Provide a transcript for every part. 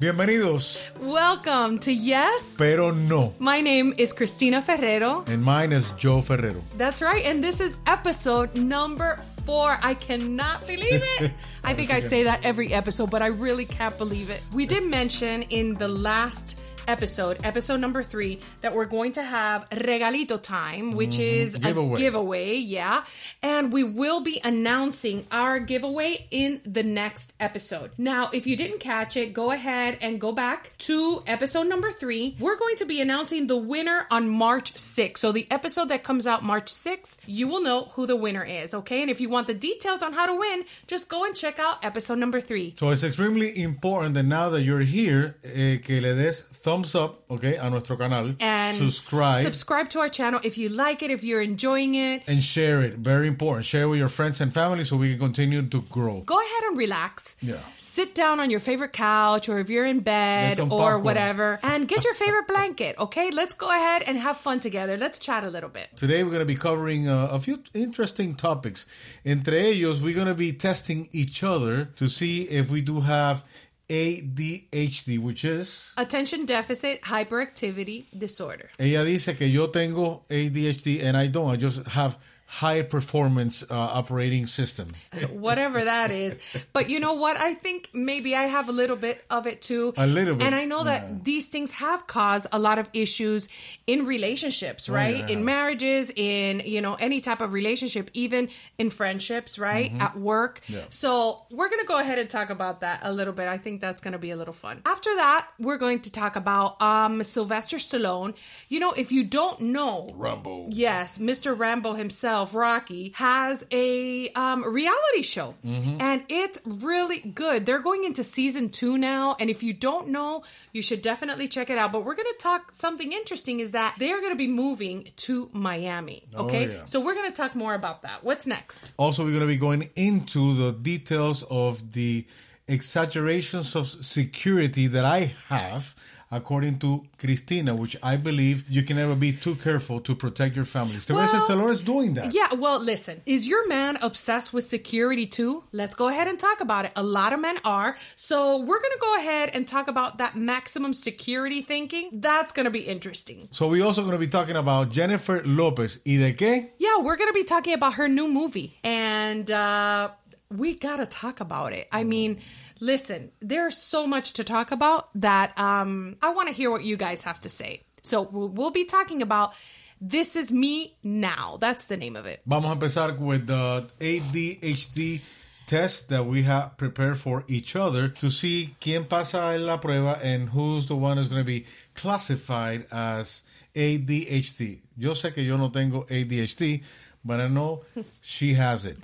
Bienvenidos, Welcome to Yes. pero no. My name is Cristina Ferrero. And mine is Joe Ferrero. That's right. And this is episode number four. I cannot believe it. I think I say that every episode, but I really can't believe it. We did mention in the last episode, episode number three, that we're going to have regalito time, which is Giveaway. a giveaway. Yeah. And we will be announcing our giveaway in the next episode. Now, if you didn't catch it, go ahead and go back to episode number three. We're going to be announcing the winner on March 6th. So the episode that comes out March 6th, you will know who the winner is. Okay. And if you want the details on how to win, just go and check out episode number three. So it's extremely important that now that you're here, eh, que le des thumbs up, okay, a nuestro canal. And subscribe. Subscribe to our channel if you like it, if you're enjoying it. and share it. Very important. Share it with your friends and family so we can continue to grow. go ahead and relax. Yeah. Sit down on your favorite couch or if you're in bed or popcorn. whatever and get your favorite blanket, okay? Let's go ahead and have fun together. Let's chat a little bit. Today we're going to be covering uh, a few interesting topics. Entre ellos, we're going to be testing each other to see if we do have ADHD, which is Attention deficit hyperactivity disorder. Ella dice que yo tengo ADHD and I don't. I just have high performance uh, operating system. Whatever that is. But you know what? I think maybe I have a little bit of it too. A little bit, And I know that yeah. these things have caused a lot of issues in relationships, right? Oh, yeah. In marriages, in, you know, any type of relationship, even in friendships, right? At work. Mm-hmm. Yeah. So we're going to go ahead and talk about that a little bit. I think that's going to be a little fun. After that, we're going to talk about um, Sylvester Stallone. You know, if you don't know, Rambo. Yes, Mr. Rambo himself, Rocky, has a um, reality show, and it's really good. They're going into season two now, and if you don't know, you should definitely check it out. But we're going to talk something interesting is that they are going to be moving to Miami. Okay, yeah. so we're going to talk more about that. What's next? Also, we're going to be going into the details of the exaggerations of security that I have, according to Cristina, which I believe you can never be too careful to protect your family. Sylvester Well, Stallone is doing that. Yeah, well, listen, is your man obsessed with security too? Let's go ahead and talk about it. A lot of men are. So we're going to go ahead and talk about that maximum security thinking. That's going to be interesting. So we're also going to be talking about Jennifer Lopez. ¿Y de qué? Yeah, we're going to be talking about her new movie. And uh, we got to talk about it. I mean, listen, there's so much to talk about that um, I want to hear what you guys have to say. So we'll, we'll be talking about This Is Me Now. That's the name of it. Vamos a empezar with the ADHD test that we have prepared for each other to see quién pasa en la prueba and who's the one who's going to be classified as ADHD. Yo sé que yo no tengo ADHD, but I know she has it.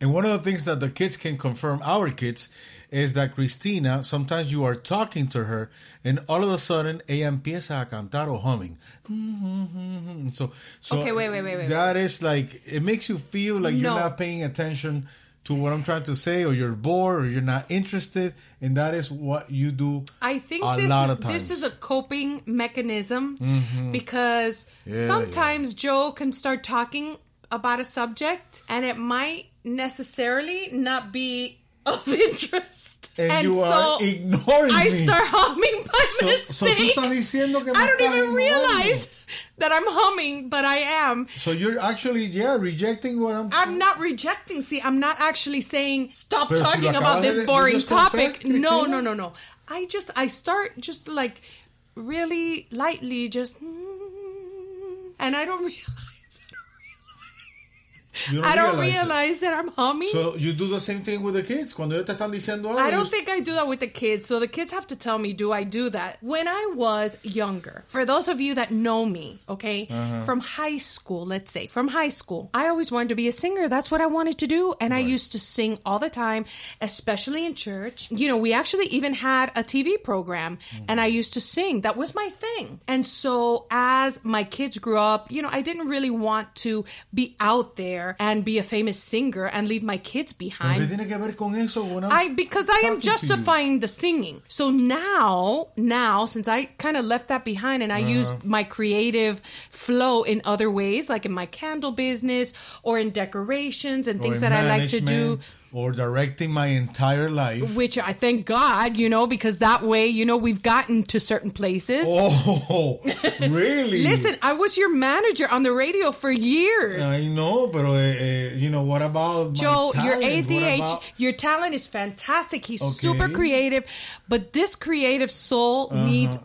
and one of the things that the kids can confirm, our kids, is that Cristina, sometimes you are talking to her and all of a sudden ella empieza a cantar o humming. Mm-hmm. So, so Okay, wait, wait, wait, wait, That is like, it makes you feel like you're not paying attention to what I'm trying to say or you're bored or you're not interested. And that is what you do I think a this lot is, of times. this is a coping mechanism mm-hmm. because Yeah, sometimes Joe can start talking about a subject and it might necessarily not be of interest. And you so are ignoring I me. start humming by So- so tú mistake. estás diciendo que me I don't even realize that I'm humming, but I am. So you're actually, yeah, rejecting what I'm. I'm not rejecting. See, I'm not actually saying stop Pero talking lo about this de- boring topic. No, no, no, no. I just I start just like really lightly, just and I don't realize. You I don't realize realize that I'm humming. So you do the same thing with the kids cuando ellos te están diciendo algo. I don't think I do that with the kids. So the kids have to tell me, do I do that? When I was younger, for those of you that know me, okay, uh-huh. from high school, let's say, from high school, I always wanted to be a singer. That's what I wanted to do. And I used to sing all the time, especially in church. You know, we actually even had a TV program mm-hmm. and I used to sing. That was my thing. And so as my kids grew up, you know, I didn't really want to be out there and be a famous singer and leave my kids behind. ¿Qué tiene que ver con eso? I because I am talking to you? justifying the singing. So now, now since I kind of left that behind and I Uh-huh. used my creative flow in other ways, like in my candle business or in decorations and things that I like to do. or directing my entire life. which I thank God, you know, because that way, you know, we've gotten to certain places. Oh, really? Listen, I was your manager on the radio for years. I know, but uh, uh, you know what about Joe, your? ADH, about- your talent is fantastic. He's Okay. super creative, but this creative soul Uh-huh. needs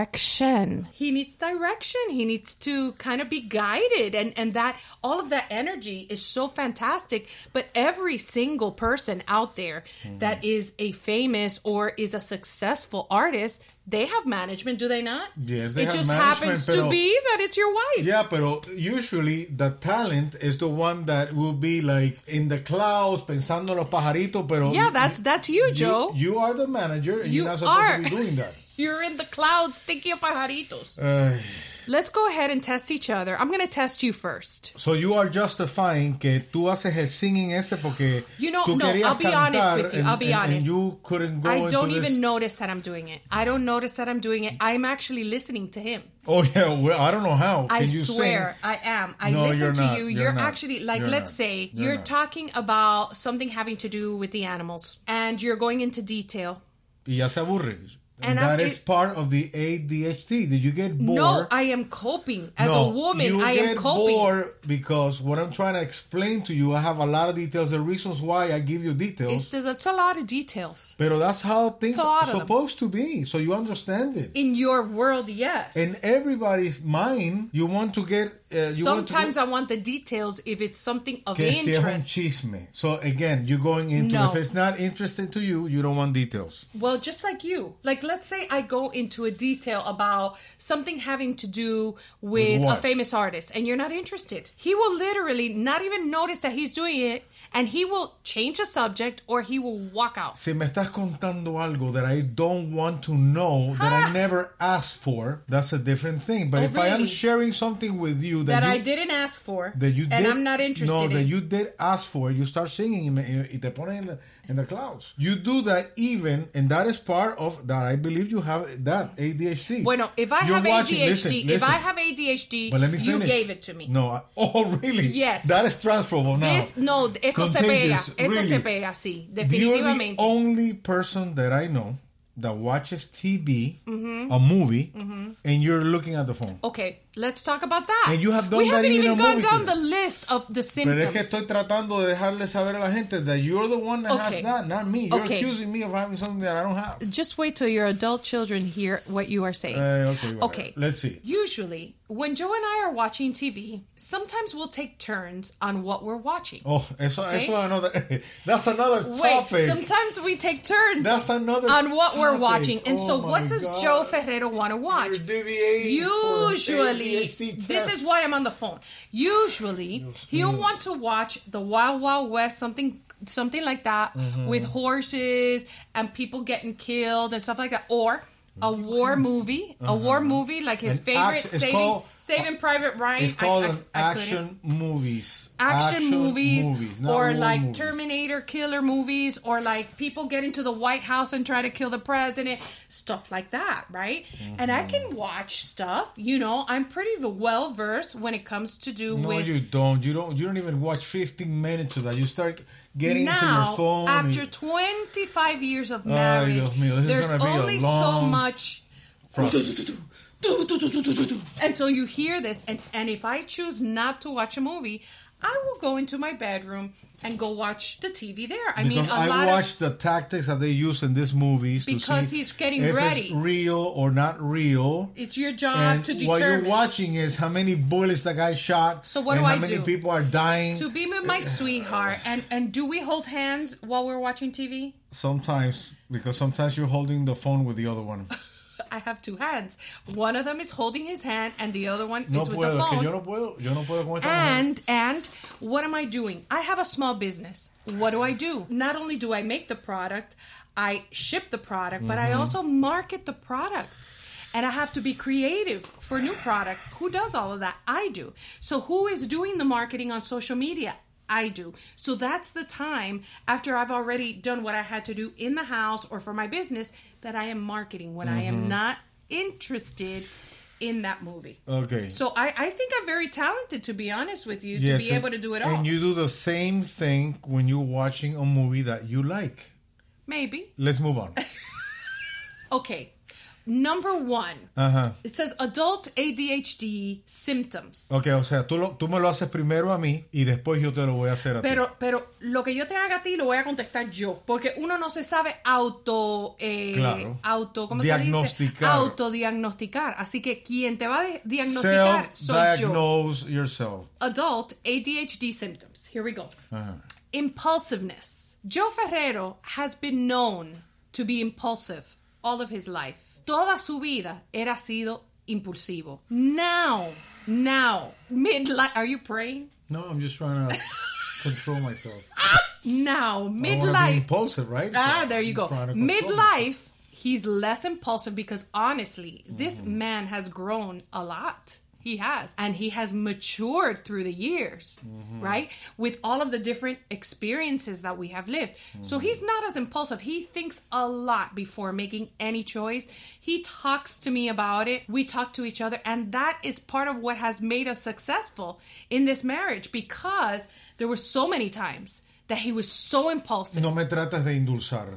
direction. He needs direction. He needs to kind of be guided, and and that all of that energy is so fantastic. But every single person out there Mm-hmm. that is a famous or is a successful artist, they have management, do they not? Yes, they it have just management, happens pero- to be that it's your wife. Yeah, but usually the talent is the one that will be like in the clouds, pensando en los pajaritos, pero Yeah, that's that's you, you, Joe. you are the manager and You you're not supposed are. to be doing that. You're in the clouds thinking of pajaritos. Uh, Let's go ahead and test each other. I'm going to test you first. so you are justifying que tú haces el singing ese porque You know, tú no, querías I'll be honest with you. and- I'll be and- and honest. you couldn't go I don't this- even notice that I'm doing it. I don't notice that I'm doing it. I'm actually listening to him. Oh yeah, well, I don't know how. I Can you swear sing? I am. I No, listen you're to not. you. You're You're, actually like You're let's not. say You're you're talking about something having to do with the animals and you're going into detail. Y ya se aburre. And And that I'm- is it- part of the ADHD. Did you get bored? No, I am coping. As No, a woman, you I am get coping. bored because what I'm trying to explain to you, I have a lot of details. The reasons why I give you It's, details. there's- it's a lot of details. But that's how things It's are of them. supposed to be. So you understand it. In your world, yes. In everybody's mind, you want to get. Uh, you Sometimes want I want the details if it's something of to, que si es un interest. chisme. So again, you're going into No. if it's not interesting to you, you don't want details. Well, just like you. Like, let's say I go into a detail about something having to do with, With a famous artist, and you're not interested. He will literally not even notice that he's doing it, and he will change the subject or he will walk out. Si me estás contando algo that I don't want to know, that Ah. I never asked for, that's a different thing. But Oh, if I am sharing something with you that, That you, I didn't ask for, that you and did, I'm not interested No, in. that you did ask for, you start singing y, te pones in the, clouds. You do that even, and that is part of that. I believe you have that ADHD. Bueno, if I You're have watching- ADHD, listen, if listen. I have ADHD, But let me you gave it to me. No, I, oh really? Yes. That is transferable now. This- no, esto se pega, esto really. se pega, sí, You're the only person that I know that watches TV, Mm-hmm. a movie, and you're looking at the phone. Okay, let's talk about that. And you have done we that haven't even even gone down the list of the Pero symptoms. es que estoy tratando de dejarle saber a la gente that you're the one that Okay. has that, not me. You're Okay. accusing me of having something that I don't have. Just wait till your adult children hear what you are saying. Uh, okay, whatever. okay. Let's see. Usually, when Joe and I are watching TV, sometimes we'll take turns on what we're watching. Oh, eso, Okay. eso another. That's another Wait, topic. sometimes we take turns That's another on what we're watching. And Oh so, what does God. Joe Ferrero want to watch? For Usually, this is why I'm on the phone. Usually, he'll want to watch the Wild Wild West, something something like that, Mm-hmm. with horses and people getting killed and stuff like that, or a war movie, a war movie like his An favorite, action- Saving called- Saving Private Ryan. It's called I- I- an I couldn't. action movies. Action, movies, not or like movies. Terminator killer movies, or like people get into the White House and try to kill the president, stuff like that, right? And I can mm-hmm. watch stuff, you know, I'm pretty well versed when it comes to do No, with you don't. You don't. You don't even watch 15 minutes of that. You start getting into your phone. after and- 25 years of marriage. Mío, there's gonna be a only so much until you hear this and and if I choose not to watch a movie, I will go into my bedroom and go watch the TV there. I mean, because a I lot watch of the tactics that they use in these movies to Because he's getting ready. it's real or not real. it's your job And to what determine. you're watching is how many bullets the guy shot. So what and do how I many do? people are dying. to be with my sweetheart and and do we hold hands while we're watching TV? Sometimes, because sometimes you're holding the phone with the other one. I have two hands. One of them is holding his hand and the other one No is with puedo, the es que phone. yo no puedo, yo no puedo con esta mujer. And and what am I doing? I have a small business. What do I do? Not only do I make the product, I ship the product, but I Mm-hmm. also market the product. And I have to be creative for new products. Who does all of that? I do. So who is doing the marketing on social media? I do. So that's the time after I've already done what I had to do in the house or for my business that I am marketing when I Mm-hmm. am not interested in that movie. Okay. So I, I think I'm very talented, to be honest with you, Yes, to be and- able to do it all. And you do the same thing when you're watching a movie that you like. Maybe. Let's move on. Okay. Number one. Ajá. It says adult ADHD symptoms. Ok, o sea, tú, lo- tú me lo haces primero a mí y después yo te lo voy a hacer a ti. Pero, pero lo que yo te haga a ti lo voy a contestar yo, porque uno no se sabe auto, eh, Claro. auto, ¿cómo se Diagnosticar. dice? Autodiagnosticar. Así que quien te va a diagnosticar soy yo. Self-diagnose yourself. Adult ADHD symptoms. Here we go. Ajá. Impulsiveness. Joe Ferrero has been known to be impulsive all of his life. Toda su vida era sido impulsivo. Now, now, midlife. Are you praying? No, I'm just trying to control myself. Now, I wanna be midlife. impulsive, right? Ah, there you go. I'm trying to control Midlife, he's less impulsive because honestly, this Mm-hmm. man has grown a lot. He has. And he has matured through the years, Mm-hmm. right? With all of the different experiences that we have lived. So Mm-hmm. he's not as impulsive. He thinks a lot before making any choice. He talks to me about it. We talk to each other. And that is part of what has made us successful in this marriage because there were so many times that he was so impulsive. No me tratas de endulzar.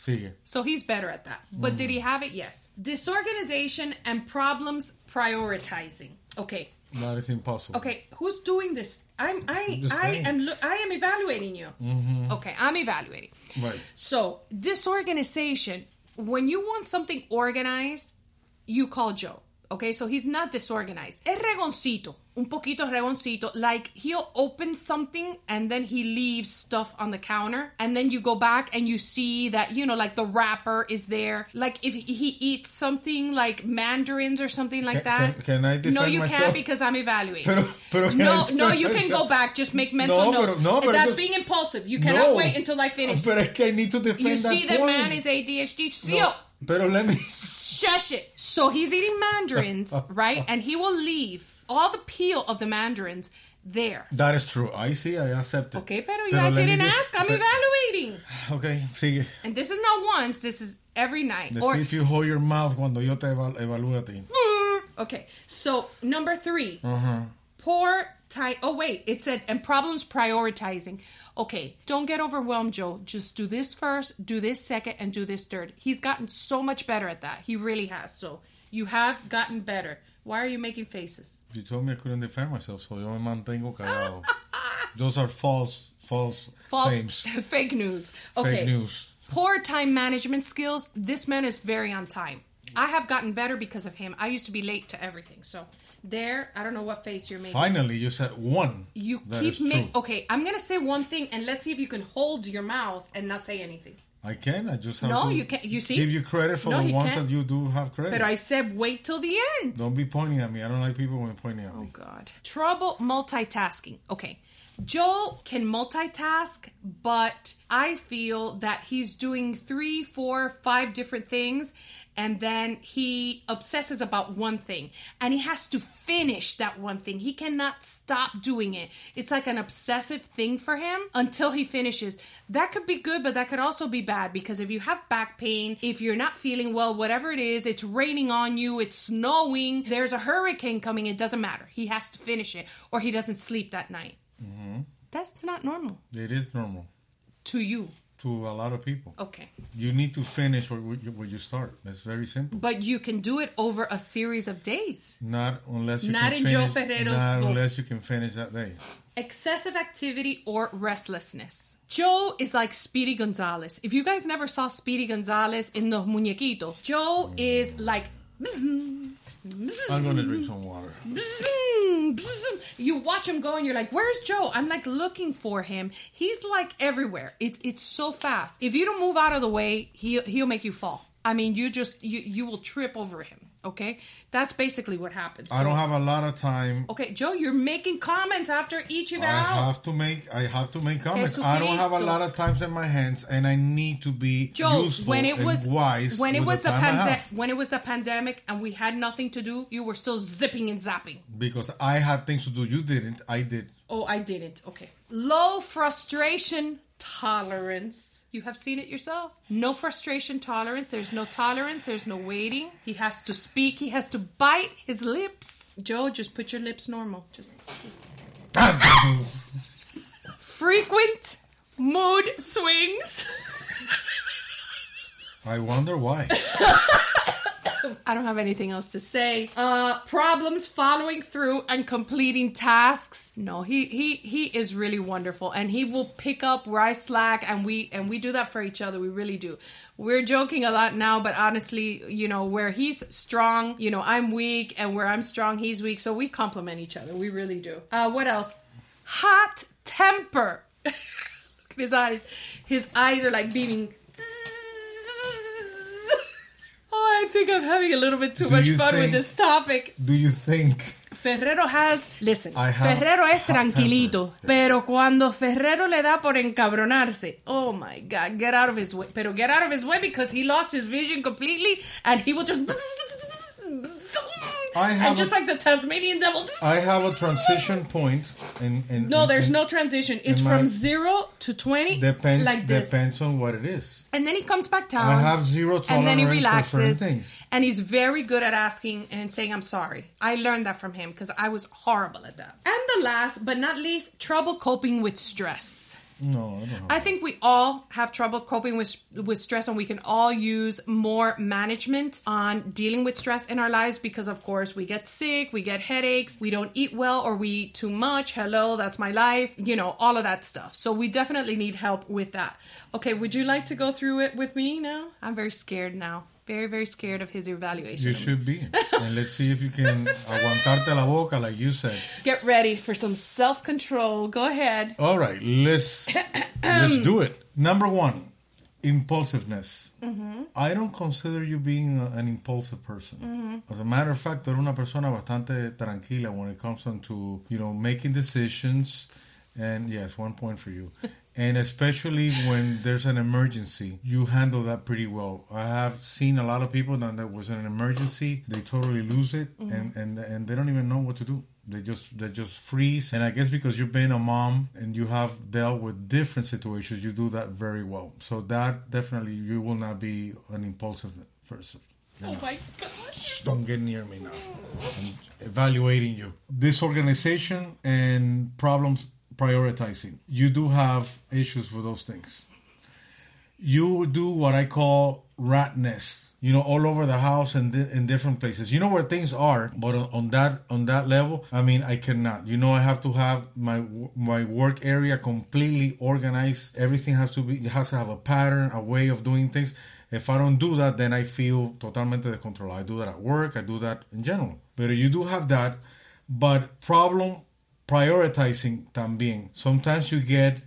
Sigue. So he's better at that. But did he mm. have it? Yes. Disorganization and problems prioritizing. Okay. That is impossible. Okay, who's doing this? I'm I I am I am evaluating you. Mm-hmm. Okay, I'm evaluating. Right. So, disorganization, when you want something organized, you call Joe. Okay, so he's not disorganized. Es regoncito, un poquito regoncito. Like he'll open something and then he leaves stuff on the counter, and then you go back and you see that you know, like the wrapper is there. Like if he eats something like mandarins or something like that. can- can I No, you myself? can't because I'm evaluating. Pero- pero no, I no, you can go back. Just make mental No, notes. pero- no, pero That's being impulsive. You cannot No. wait until I finish. But es que I need to defend You that see that point. man is ADHD. See, No, oh, Pero let me. shush it. So he's eating mandarins, right? And he will leave all the peel of the mandarins there. That is true. I see. I accept it. Okay, pero, Pero I didn't ask. I'm but- evaluating. Okay, sigue. And this is not once. This is every night. Let's Or see if you hold your mouth cuando yo te eval- evalúe a ti. okay. So number 3 Uh-huh. poor time. Oh wait, it said and problems prioritizing. Okay, don't get overwhelmed, Joe. Just do this first, do this second, and do this third. He's gotten so much better at that. He really has. So you have gotten better. Why are you making faces? You told me I couldn't defend myself, so yo me mantengo callado. Those are false, false, False, claims. fake news. Okay. Fake news. Poor time management skills. This man is very on time. I have gotten better because of him. I used to be late to everything. So there, I don't know what face you're making. Finally, you said one. You That keep making. Okay, I'm gonna say one thing, and let's see if you can hold your mouth and not say anything. I can. I just have No, to you can't- you see? give you credit for No, the ones can't. that you do have credit. But I said wait till the end. Don't be pointing at me. I don't like people when they're pointing at Oh me. Oh God. Trouble multitasking. Okay. Joel can multitask, but I feel that he's doing three, four, five different things, and then he obsesses about one thing, and he has to finish that one thing. He cannot stop doing it. It's like an obsessive thing for him until he finishes. That could be good, but that could also be bad because if you have back pain, if you're not feeling well, whatever it is, it's raining on you, it's snowing, there's a hurricane coming, it doesn't matter. He has to finish it or he doesn't sleep that night. Mm-hmm. That's not normal It is normal to you. To a lot of people. Okay. You need to finish where, where you start. It's very simple. But you can do it over a series of days. Not unless you Not can in Joe finish. Ferrero's not book. unless you can finish that day. Excessive activity or restlessness. Joe is like Speedy Gonzalez. If you guys never saw Speedy Gonzalez in the muñequito, Joe is like. bzzz, I'm gonna drink some water. You watch him go and you're like, "Where's Joe?" I'm like looking for him. He's like everywhere. It's it's so fast. If you don't move out of the way, he he'll make you fall. I mean, you just you you will trip over him. Okay, that's basically what happens. I don't have a lot of time. Okay, Joe, you're making comments after each eval. I have to make. I have to make comments. I don't have a lot of times in my hands, and I need to be Joe, when it was wise. when it was the, time I pande- have. when it was the pandemic and we had nothing to do, you were still zipping and zapping. because I had things to do. You didn't. I did. Oh, I didn't. Okay. Low frustration tolerance. You have seen it yourself. No frustration tolerance. There's no tolerance. There's no waiting. He has to speak. He has to bite his lips. Joe, just put your lips normal. Just. just. Frequent mood swings. I wonder why. I don't have anything else to say. Uh, problems following through and completing tasks. No, he he he is really wonderful, and he will pick up where I slack, and we and we do that for each other. We really do. We're joking a lot now, but honestly, you know, where he's strong, you know, I'm weak, and where I'm strong, he's weak. So we complement each other. We really do. Uh, what else? Hot temper. His eyes. His eyes are like beaming. I think I'm having a little bit too Do much fun with this topic. Do you think Ferrero has, listen, Ferrero es tranquilito, temper. pero cuando Ferrero le da por encabronarse, oh my god, get out of his way. Pero get out of his way because he lost his vision completely and he will just I have and just a- like the Tasmanian devil. I have a transition point in, in no, in- there's in- no transition. It's my- from zero to twenty, depends like this. depends on what it is. And then he comes back down. I have zero and then he tolerance relaxes. things. And he's very good at asking and saying, I'm sorry. I learned that from him because I was horrible at that. And the last but not least, trouble coping with stress. No, I. I think we all have trouble coping with with stress, and we can all use more management on dealing with stress in our lives because, of course, we get sick, we get headaches, we don't eat well, or we eat too much. Hello, that's my life. You know, all of that stuff. So we definitely need help with that. Okay, would you like to go through it with me now? I'm very scared now. Very, very scared of his evaluation. You should be. and let's see if you can aguantarte la boca like you said. Get ready for some self control. Go ahead. All right, let's let's do it. Number one, impulsiveness. Mm-hmm. I don't consider you being a- an impulsive person. Mm-hmm. As a matter of fact, tú eres una persona bastante tranquila when it comes on to you know making decisions. And yes, one point for you. And especially when there's an emergency, you handle that pretty well. I have seen a lot of people that there was an emergency, they totally lose it, Mm-hmm. and, and and they don't even know what to do. They just they just freeze. And I guess because you've been a mom and you have dealt with different situations, you do that very well. So that definitely you will not be an impulsive person. Oh my gosh. Don't get near me now. I'm evaluating you. Disorganization and problems prioritizing. You do have issues with those things. You do what I call rat nest. You know, all over the house and di- in different places. You know where things are, but on, on that on that level, I mean, I cannot. You know, I have to have my my work area completely organized. Everything has to be has to have a pattern, a way of doing things. If I don't do that, then I feel totalmente descontrolado. I do that at work. I do that in general. But you do have that. But problem prioritizing también. Sometimes you get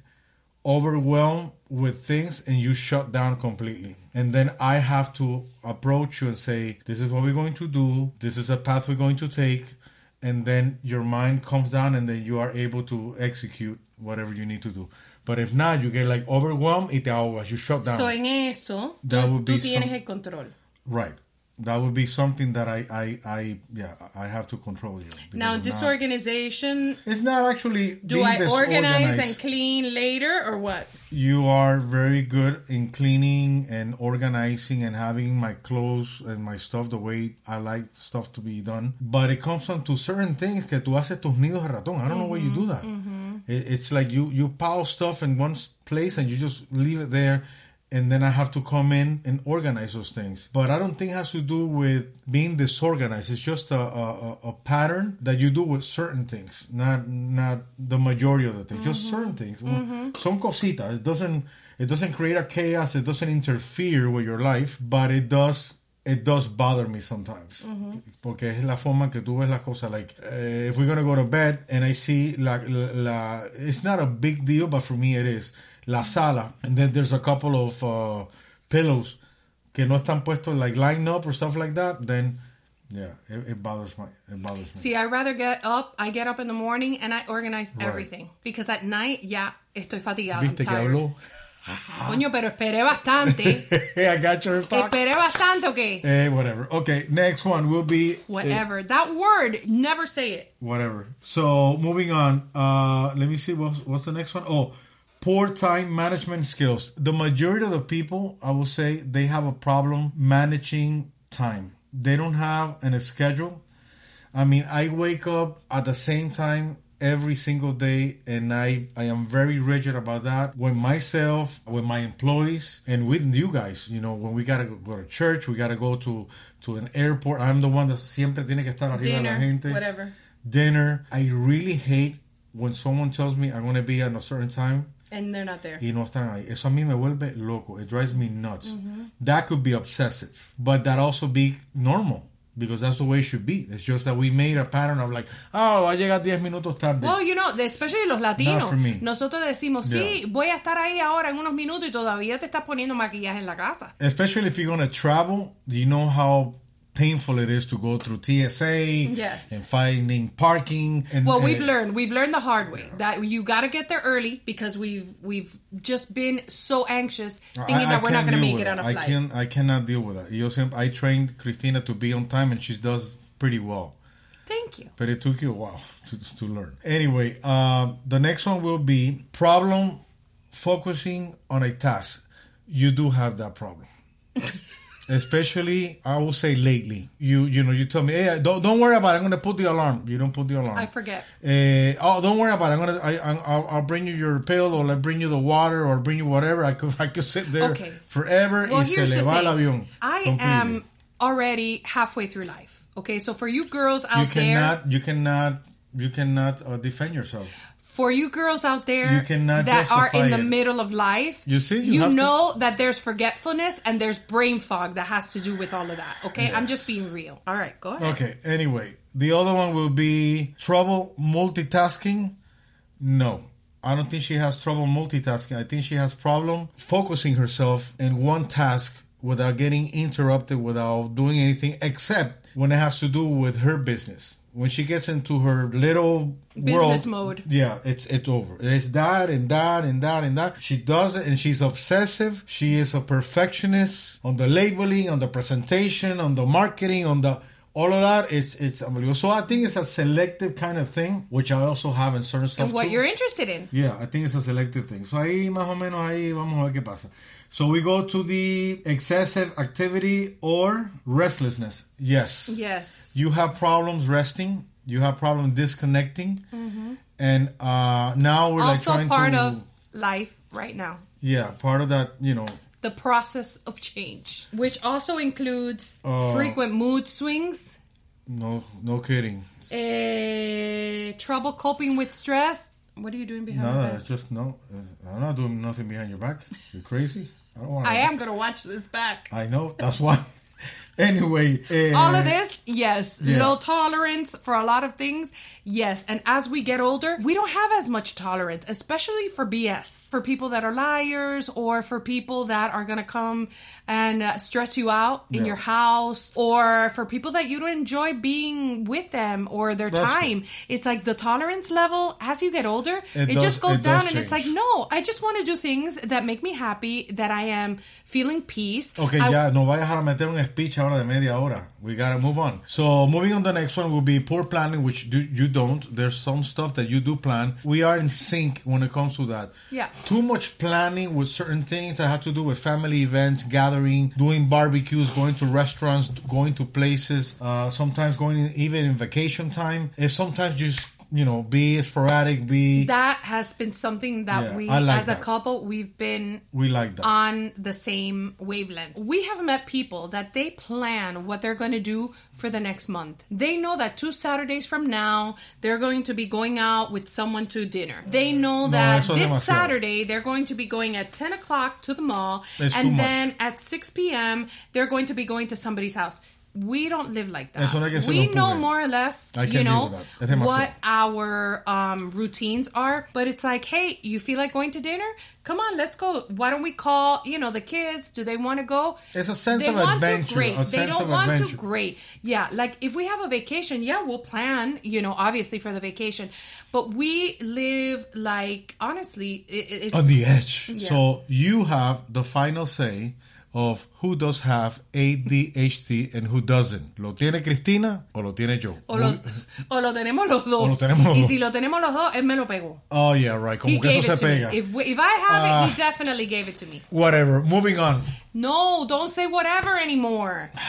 overwhelmed with things and you shut down completely. And then I have to approach you and say, this is what we're going to do. This is a path we're going to take. And then your mind comes down and then you are able to execute whatever you need to do. But if not, you get like overwhelmed y te ahogas. You shut down. So en eso, That tú, would tú be tienes some- el control. right. That would be something that I, I, I, yeah, I have to control you. Now, if not- disorganization. It's not actually. Do I organize and clean later or what? You are very good in cleaning and organizing and having my clothes and my stuff the way I like stuff to be done. But it comes down to certain things que tú haces tus nidos de ratón. I don't know why you do mm-hmm, that. Mm-hmm. It, it's like you, you pile stuff in one place and you just leave it there. And then I have to come in and organize those things. But I don't think it has to do with being disorganized. It's just a, a, a- pattern that you do with certain things, not not the majority of the things, just certain mm-hmm. things. Mm-hmm. Son cositas. It doesn't it doesn't create a chaos. It doesn't interfere with your life, but it does it does bother me sometimes. Mm-hmm. Porque es la forma que tú ves las cosas. Like, eh, if we're going to go to bed and I see la, la, la, it's not a big deal, but for me it is. La sala, and then there's a couple of uh, pillows que no están puestos like lined up or stuff like that, then yeah, it, it bothers my, it bothers me. See, I rather get up. I get up in the morning and I organize everything because at night, ya estoy fatigada. I'm ¿Viste que habló? Coño, pero esperé bastante. I got your talk. esperé bastante, okay. Hey, whatever. Okay, next one will be eh, Whatever. that word, never say it. whatever. So moving on. Uh, let me see what's, what's the next one. Oh, poor time management skills. The majority of the people, I will say, they have a problem managing time. They don't have an schedule. I mean, I wake up at the same time every single day and I, I am very rigid about that with myself with my employees and with you guys you know when we gotta go, go to church we gotta go to to an airport i'm the one that siempre tiene que estar arriba Dinner, de la gente whatever. dinner i really hate when someone tells me i'm gonna be at a certain time And they're not there. y no están ahí. Eso a mí me vuelve loco. It drives me nuts. That could be obsessive, but that also be normal because that's the way it should be. It's just that we made a pattern of like, oh, va a llegar 10 minutos tarde. Well, you know, especially los latinos. Not for me. Nosotros decimos, sí, Yeah. voy a estar ahí ahora en unos minutos y todavía te estás poniendo maquillaje en la casa. Especially if you're going to travel, you know how painful it is to go through TSA Yes. and finding parking. And, Well, we've and- learned we've learned the hard way that you got to get there early because we've we've just been so anxious thinking I- I that we're not going to make it on a flight. I can I cannot deal with that. I trained Cristina to be on time and she does pretty well. Thank you. but it took you a while to, to learn. Anyway, um, the next one will be problem focusing on a task. You do have that problem. Especially, I will say lately. You you know you tell me, hey, don't don't worry about it. I'm gonna put the alarm. You don't put the alarm. I forget. Uh, oh, don't worry about it. I'm gonna I, I, I'll, I'll bring you your pill or I'll bring you the water or bring you whatever. I could I could sit there Okay. forever Well, here's the thing. I completely. am already halfway through life. Okay, so for you girls out You there, cannot you cannot you cannot uh, defend yourself. For you girls out there that are in the it. middle of life, You see, you you, have to- know that there's forgetfulness and there's brain fog that has to do with all of that. Okay, I'm just being real. All right, go ahead. Okay. Anyway, the other one will be trouble multitasking. No, I don't think she has trouble multitasking. I think she has problem focusing herself in one task without getting interrupted, without doing anything except when it has to do with her business. When she gets into her little Business world, mode. yeah, it's it's over. It's that and that and that and that. She does it, and she's obsessive. She is a perfectionist on the labeling, on the presentation, on the marketing, on the all of that. It's it's unbelievable. So I think it's a selective kind of thing, which I also have in certain stuff. And what too. you're interested in. Yeah, I think it's a selective thing. So ahí más o menos ahí vamos a ver qué pasa. So we go to the excessive activity or restlessness. Yes. Yes. You have problems resting. You have problems disconnecting. And uh, now we're like also trying part to of life right now. yeah, part of that, you know, The process of change, which also includes Uh, frequent mood swings, no no kidding. eh, trouble coping with stress. What are you doing behind No, just no. uh, I'm not doing nothing behind your back. You're crazy. I don't I am gonna watch this back. I know. That's why. Anyway, uh, All of this, yes. Yeah. Low tolerance for a lot of things, yes. And as we get older, we don't have as much tolerance, especially for BS, for people that are liars or for people that are going to come and uh, stress you out in Yeah. your house or for people that you don't enjoy being with them or their That's time. It's like the tolerance level as you get older, it, It does- just goes it down and it's like, no, I just want to do things that make me happy, that I am feeling peace. Okay, I- ya, no vayas a meter un speech ahora de media hora. We gotta move on. So, moving on, the next one will be poor planning, which do, you don't. There's some stuff that you do plan. We are in sync when it comes to that. Yeah. Too much planning with certain things that have to do with family events, gathering, doing barbecues, going to restaurants, going to places, uh, sometimes going in, even in vacation time. Is sometimes just, you know, be sporadic, be. that has been something that Yeah, we like as a couple we've been we like that. on the same wavelength. We have met people that they plan what they're going to do for the next month. They know that two Saturdays from now, they're going to be going out with someone to dinner. They mm. know that es this demasiado. Saturday, they're going to be going at 10 o'clock to the mall. It's and then at 6 p.m., they're going to be going to somebody's house. We don't live like that. Eso no que we know more or less, you know, with that. Es demasiado. what our um, routines are. But it's like, hey, you feel like going to dinner? Come on, let's go. Why don't we call, you know, the kids? Do they want to go? It's a sense they of want adventure, To, great. they don't want adventure. to. Great. Yeah. Like if we have a vacation, yeah, we'll plan, you know, obviously for the vacation. But we live like, honestly, it, it's on the edge. Yeah. So you have the final say of who does have ADHD and who doesn't. ¿Lo tiene Cristina o lo tiene yo? O lo, o lo tenemos los dos. O lo tenemos los y dos. si lo tenemos los dos, él me lo pegó. Oh, yeah, right. Como He que eso it se pega. If, we- if I have it, Ah. he definitely gave it to me. Whatever. Moving on. No, don't say whatever anymore.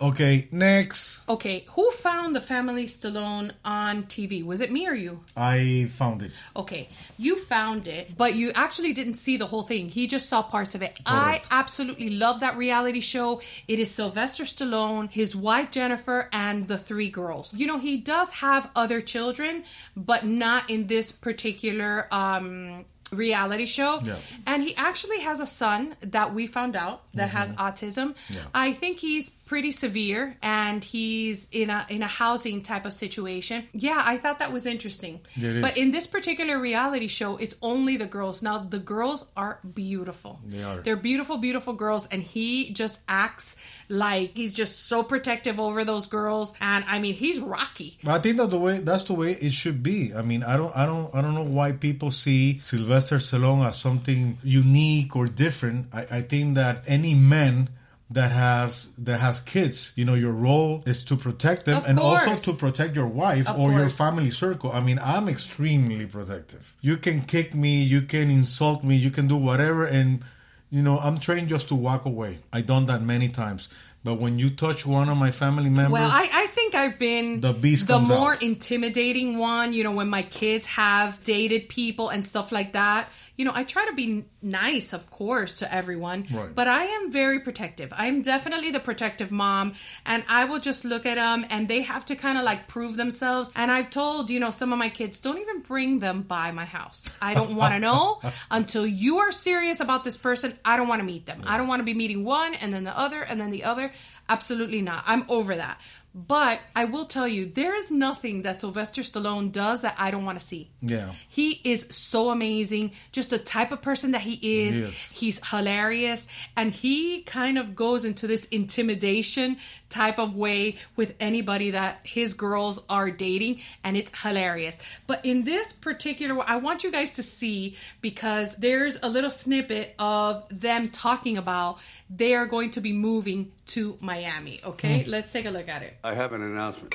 Okay, next. Okay, who found the family Stallone on TV? Was it me or you? I found it. Okay, you found it, but you actually didn't see the whole thing. He just saw parts of it. I absolutely love that reality show. It is Sylvester Stallone, his wife Jennifer, and the three girls. You know, he does have other children, but not in this particular um reality show Yeah. and he actually has a son that we found out that has mm-hmm. autism Yeah. i think he's pretty severe and he's in a in a housing type of situation. Yeah i thought that was interesting. But in this particular reality show it's only the girls. Now the girls are beautiful. They are. they're beautiful beautiful girls and he just acts like he's just so protective over those girls. And i mean he's rocky. I think that the way that's the way it should be. I mean, I don't, I don't, I don't know why people see Sylvester Stallone as something unique or different. I, I think that any man that has that has kids, you know, your role is to protect them Of and also to protect your wife Of or your family circle. I mean, I'm extremely protective. You can kick me, you can insult me, you can do whatever, and you know, I'm trained just to walk away. I done that many times. But when you touch one of my family members, Well, I, I think I've been The beast the more out. intimidating one. You know, when my kids have dated people and stuff like that. You know, I try to be nice, of course, to everyone, Right. but I am very protective. I'm definitely the protective mom, and I will just look at them, and they have to kind of like prove themselves. And I've told you know some of my kids, don't even bring them by my house. I don't want to know until you are serious about this person. I don't want to meet them. I don't want to be meeting one and then the other and then the other. Absolutely not. I'm over that. But I will tell you, there is nothing that Sylvester Stallone does that I don't want to see. Yeah. He is so amazing. Just the type of person that he is. He is. He's hilarious. And he kind of goes into this intimidation type of way with anybody that his girls are dating. And it's hilarious. But in this particular one, I want you guys to see because there's a little snippet of them talking about they are going to be moving to Miami. Okay? Hmm. Let's take a look at it. I have an announcement.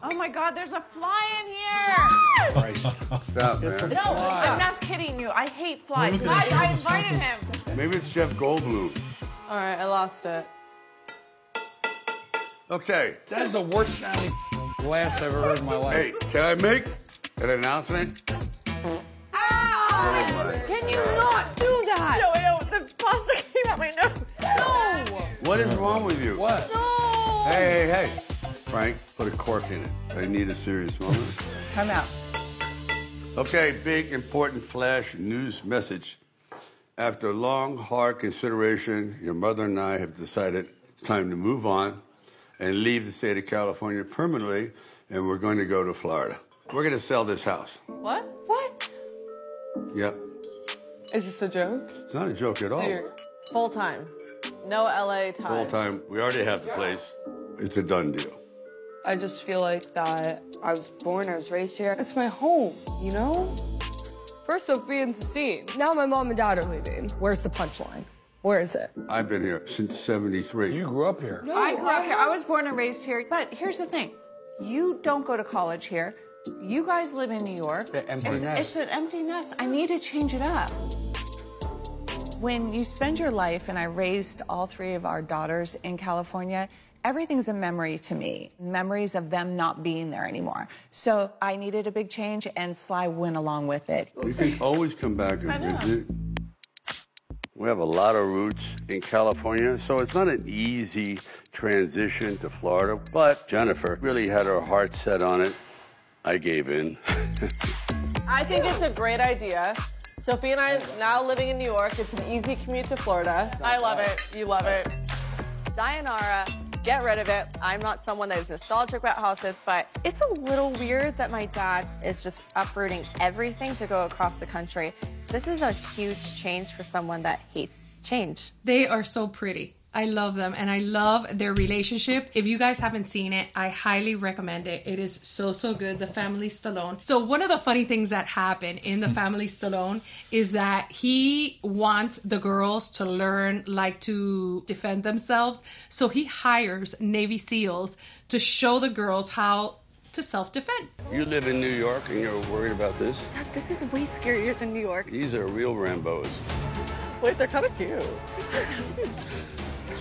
Oh my God, there's a fly in here! Stop, man. No, I'm not kidding you. I hate flies. I, I invited him. Maybe it's Jeff Goldblum. All right, I lost it. Okay. That is the worst sounding glass I've ever heard in my life. Hey, can I make an announcement? Ah! Oh Ow! Can you not do that? No, no, the pasta came out my nose. No! What is wrong with you? What? No! Hey, hey, hey. Frank, put a cork in it. I need a serious moment. Time out. Okay, big important flash news message. After long, hard consideration, your mother and I have decided it's time to move on and leave the state of California permanently, and we're going to go to Florida. We're going to sell this house. What? What? Yep. Is this a joke? It's not a joke at all. Here, full time. No LA time. Full time. We already have the place. It's a done deal. I just feel like that I was born, I was raised here. It's my home, you know? First Sophia and Sistine. Now my mom and dad are leaving. Where's the punchline? Where is it? I've been here since 73. You grew up here. No, I grew up here. I was born and raised here. But here's the thing you don't go to college here. You guys live in New York. The empty it's, nest. it's an empty nest. I need to change it up. When you spend your life, and I raised all three of our daughters in California, everything's a memory to me. Memories of them not being there anymore. So I needed a big change, and Sly went along with it. You can always come back and visit. We have a lot of roots in California, so it's not an easy transition to Florida. But Jennifer really had her heart set on it. I gave in. I think it's a great idea. Sophie and I are now living in New York. It's an easy commute to Florida. I love it. You love it. sayonara, get rid of it. I'm not someone that is nostalgic about houses, but it's a little weird that my dad is just uprooting everything to go across the country. This is a huge change for someone that hates change. They are so pretty. I love them and I love their relationship. If you guys haven't seen it, I highly recommend it. It is so, so good. The Family Stallone. So, one of the funny things that happen in the hmm. Family Stallone is that he wants the girls to learn like to defend themselves. So, he hires Navy SEALs to show the girls how to self defend. You live in New York and you're worried about this? Dad, this is way scarier than New York. These are real Rambos. Wait, they're kind of cute.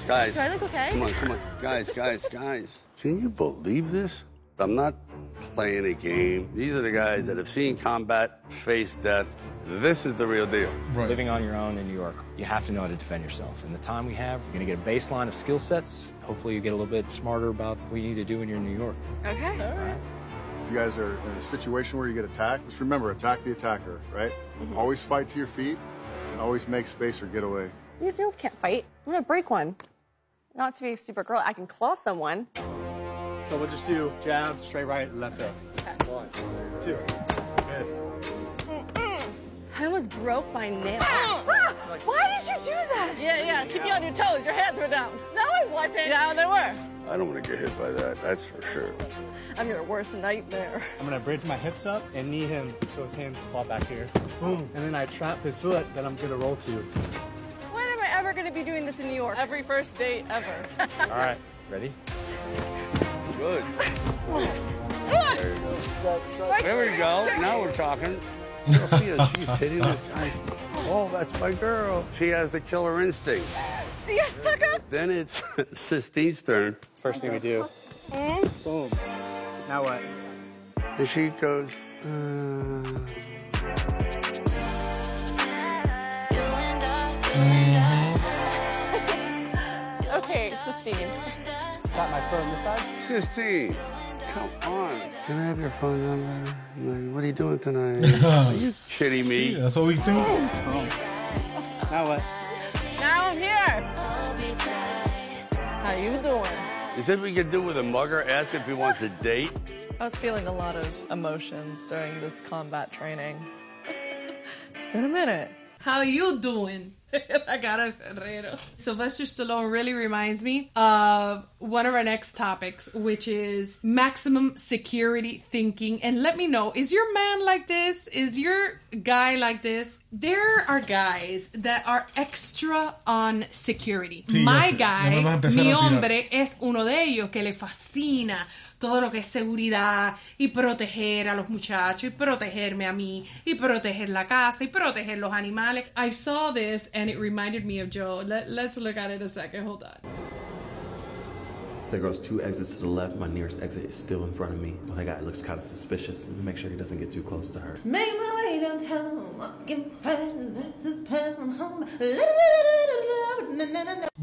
Guys, Do I look okay? come on, come on. Guys, guys, guys. Can you believe this? I'm not playing a game. These are the guys that have seen combat, faced death. This is the real deal. Right. Living on your own in New York, you have to know how to defend yourself. In the time we have, you're going to get a baseline of skill sets. Hopefully, you get a little bit smarter about what you need to do when you're in New York. Okay. All right. If you guys are in a situation where you get attacked, just remember attack the attacker, right? Mm-hmm. Always fight to your feet and always make space or get away. These seals can't fight. I'm gonna break one. Not to be a super girl, I can claw someone. So we'll just do jab, straight right, left hook. One, two. Good. I almost broke my nail. Ah! Why did you do that? Yeah, yeah. Keep you on your toes. Your hands were down. No, I wasn't. Yeah, they were. I don't want to get hit by that, that's for sure. I'm your worst nightmare. I'm gonna bridge my hips up and knee him so his hands fall back here. Boom. And then I trap his foot that I'm gonna roll to. Going to be doing this in New York? Every first date ever. All right, ready? Good. Strike There we go. Now we're talking. Sophia, she's hitting this. Oh, that's my girl. She has the killer instinct. See ya, sucker. Then it's Sistine's turn. First thing we do. Boom. Now what? And she goes, uh, Okay, Sistine. Got my foot on this side. Sistine, come on. Can I have your phone number? Like, what are you doing tonight? are you kidding me? That's what we think. Oh. Now what? Now I'm here. How you doing? Is that what we could do with a mugger? Ask if he wants to date? I was feeling a lot of emotions during this combat training. it's been a minute. How you doing? La cara de Ferrero. Sylvester Stallone really reminds me of one of our next topics, which is maximum security thinking. And let me know, is your man like this? Is your guy like this? There are guys that are extra on security. Sí, My guy, mi hombre, es uno de ellos que le fascina todo lo que es seguridad y proteger a los muchachos y protegerme a mí y proteger la casa y proteger los animales. I saw this and it reminded me of Joe. Let, let's look at it a second. Hold on. There goes two exits to the left. My nearest exit is still in front of me. Well, that guy looks kind of suspicious. Let me make sure he doesn't get too close to her. Make my way downtown, walking fast, that's his passing home.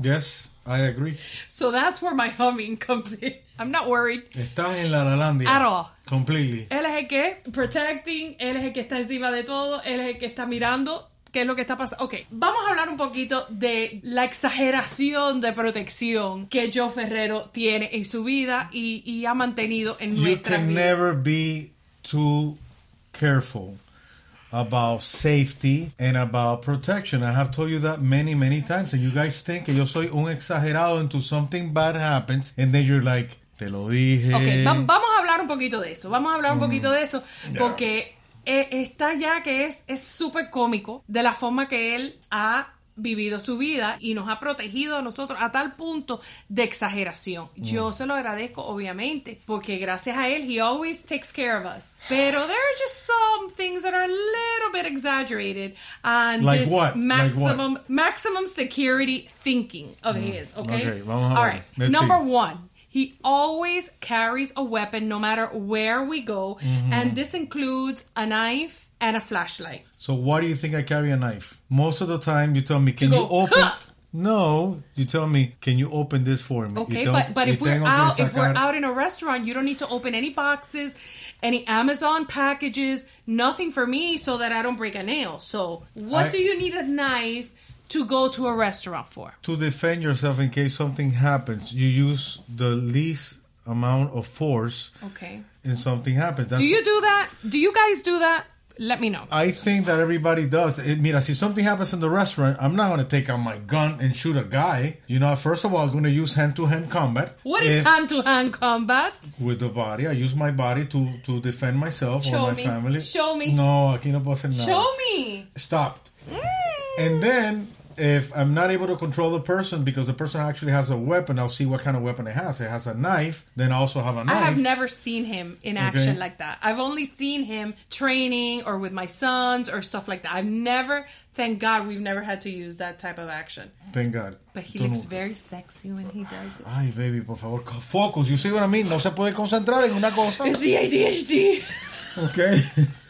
Yes, I agree. So that's where my humming comes in. I'm not worried. Estás en la Lalandia. At all. Completely. Él es el que protecting, él es el que está encima de todo, él es el que está mirando qué es lo que está pasando. Ok, vamos a hablar un poquito de la exageración de protección que Joe Ferrero tiene en su vida y, y ha mantenido en You nuestra can vida. never be too careful about safety and about protection. I have told you that many, many times. And you guys think que yo soy un exagerado until something bad happens. And then you're like, te lo dije. Ok, va- vamos a hablar un poquito de eso. Vamos a hablar un poquito de eso porque eh, está ya que es es súper cómico de la forma que él ha vivido su vida y nos ha protegido a nosotros a tal punto de exageración. Yo se lo agradezco obviamente porque gracias a él he always takes care of us. Pero there are just some things that are a little bit exaggerated on Like this what? Like what? maximum maximum security thinking of his, okay? Okay, vamos a All right. Let's Number see. one, he always carries a weapon no matter where we go, Mm-hmm. and this includes a knife and a flashlight. So why do you think I carry a knife? Most of the time you tell me, can you open... No, you tell me, can you open this for me? Okay, but but if we're out if we're out in a restaurant, you don't need to open any boxes, any Amazon packages, nothing for me, so that I don't break a nail. So what I- do you need a knife to go to a restaurant for? to defend yourself in case something happens, you use the least amount of force Okay. and something happens. That's Do you do that? Do you guys do that? let me know. I think that everybody does. It, mira, si something happens in the restaurant, I'm not going to take out my gun and shoot a guy. You know, first of all, I'm going to use hand to hand combat. What is If- hand to hand combat? with the body. I use my body to to defend myself Show or my me. family. Show me. No, aquí no puedo hacer nada. Show me. Stop. Mm. And then if I'm not able to control the person because the person actually has a weapon, I'll see what kind of weapon it has. It has a knife, then I also have a knife. I have never seen him in action Okay. like that. I've only seen him training or with my sons or stuff like that. I've never, thank God, we've never had to use that type of action. Thank God. But he Tú looks very sexy when he does it. Ay, baby, por favor, focus. You see what I mean? No se puede concentrar en una cosa. It's the ADHD. Okay.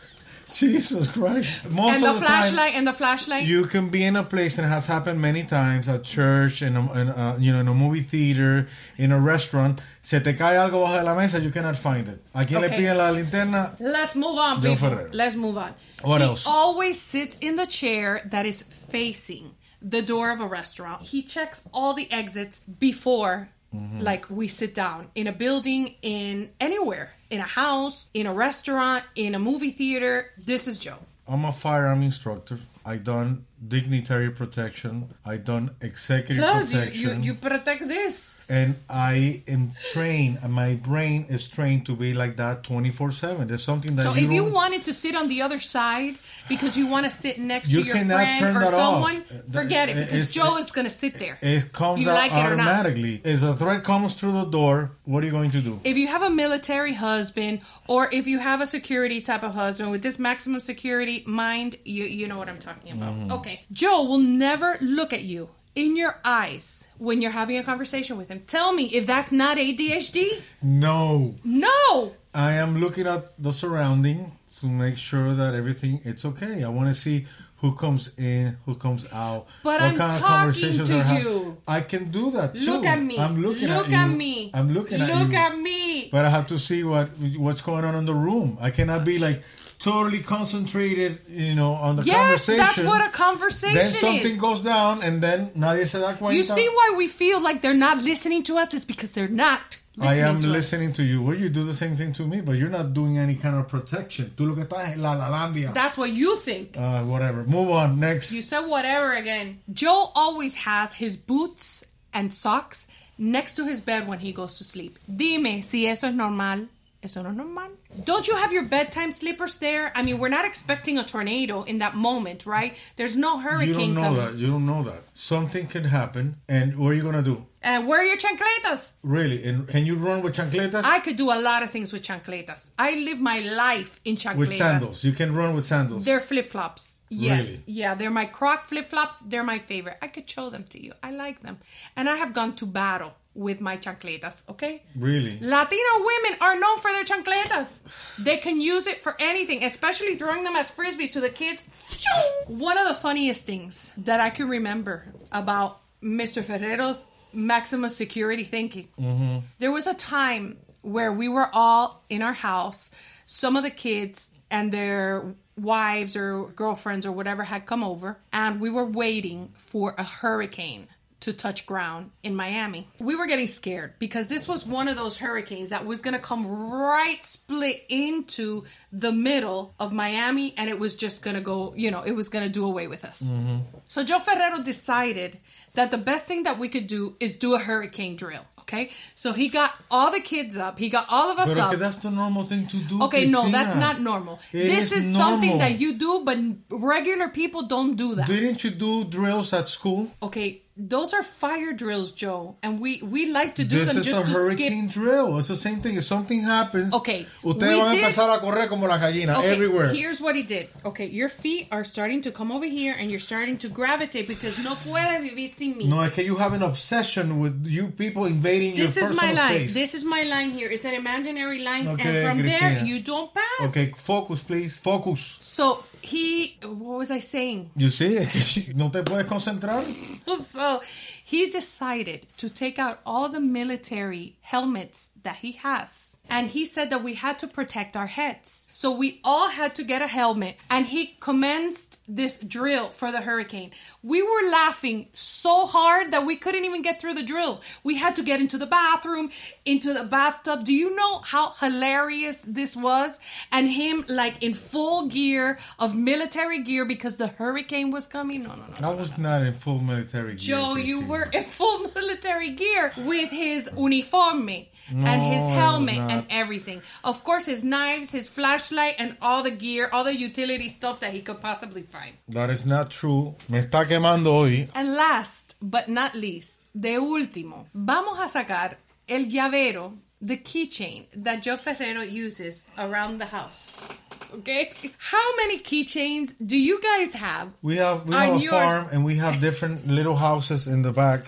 Jesus Christ. Most and the, of the flashlight time, and the flashlight. you can be in a place and it has happened many times at church, in a, in a, you know, in a movie theater, in a restaurant. Se te cae algo bajo de la mesa, you cannot find it. ¿A quién le Okay. piden la linterna? Let's move on, Joe people. Ferrero. Let's move on. What he else? always sits in the chair that is facing the door of a restaurant. He checks all the exits before Mm-hmm. like we sit down in a building in anywhere in a house in a restaurant in a movie theater this is joe I'm a firearm instructor. I done dignitary protection. I done executive plus you, protection. you, you protect this and I am trained, and my brain is trained to be like that 24 7. There's something that so you if you wanted to sit on the other side because you want to sit next You to your friend or that off. someone Uh, forget it because it's- joe is going to sit there It comes You out like it or not. automatically. If a threat comes through the door, what are you going to do? if you have a military husband or if you have a security type of husband with this maximum security mind, you you know what I'm talking about. Mhm. Okay. Joe will never look at you in your eyes when you're having a conversation with him. Tell me if that's not ADHD? No. No. I am looking at the surrounding to make sure that everything it's okay. I want to see who comes in, who comes out, But what I'm kind of conversations to are you. I can do that too. Look at me. I'm looking Look at at me. I'm looking at Look you. at me. But I have to see what what's going on in the room. I cannot be like totally concentrated, you know, on the Yes, conversation. that's what a conversation Then something is. goes down, and then nadie se da cuenta. You see why we feel like they're not listening to us? It's because they're not I listening am to us. listening to you. Well, you do the same thing to me, but you're not doing any kind of protection. Tú lo que estás es la lalandia. That's what you think. Uh, whatever. Move on. Next. You said whatever again. Joe always has his boots and socks next to his bed when he goes to sleep. Dime si eso es normal. Eso no es normal. Don't you have your bedtime slippers there? I mean, we're not expecting a tornado in that moment, right? There's no hurricane. you don't know coming. that. You don't know that. Something can happen, and what are you gonna do? And where are your chancletas? Really? And can you run with chancletas? I could do a lot of things with chancletas. I live my life in chancletas. with sandals. You can run with sandals. They're flip flops. Yes. Really? Yeah, they're my croc flip flops. They're my favorite. I could show them to you. I like them. And I have gone to battle with my chancletas, okay? really? Latina women are known for their chancletas. They can use it for anything, especially throwing them as frisbees to the kids. One of the funniest things that I can remember about Mr. Ferrero's maximum security thinking. Mm-hmm. There was a time where we were all in our house. Some of the kids and their wives or girlfriends or whatever had come over, and we were waiting for a hurricane to touch ground in Miami. We were getting scared because this was one of those hurricanes that was going to come right split into the middle of Miami and it was just going to go, you know, it was going to do away with us. Mm-hmm. So Joe Ferrero decided that the best thing that we could do is do a hurricane drill. Okay, so he got all the kids up. He got all of us But up. that's the normal thing to do. Okay, no, that's not normal. It this is, is something that you do, but regular people don't do that. Didn't you do drills at school? Okay, those are fire drills, Joe, and we we like to do this them is just a to hurricane drill. It's the same thing. If something happens, Okay, ustedes van a empezar a correr como la gallina Okay, everywhere. Here's what he did. Okay, your feet are starting to come over here, and you're starting to gravitate because no puede vivir sin mí. No, es que you have an obsession with you people invading your own. this is my line. space. This is my line here. It's an imaginary line, Okay, and from there you don't pass. Okay, focus, please. Focus. So he, what was I saying? You see, no te puedes concentrar. So he decided to take out all the military helmets that he has. And he said that we had to protect our heads. So we all had to get a helmet. And he commenced this drill for the hurricane. We were laughing so hard that we couldn't even get through the drill. We had to get into the bathroom, into the bathtub. Do you know how hilarious this was? And him like in full gear of military gear because the hurricane was coming. No, no, no. I was not in full military gear. Joe, you were in full military gear with his uniforme and his No, I was helmet and everything. Of course, his knives, his flashlight, and all the gear, all the utility stuff that he could possibly find. That is not true. Me está quemando hoy. And last but not least, de último, vamos a sacar el llavero, the keychain that Joe Ferrero uses around the house. Okay? How many keychains do you guys have? We have we have a yours. farm and we have different little houses in the back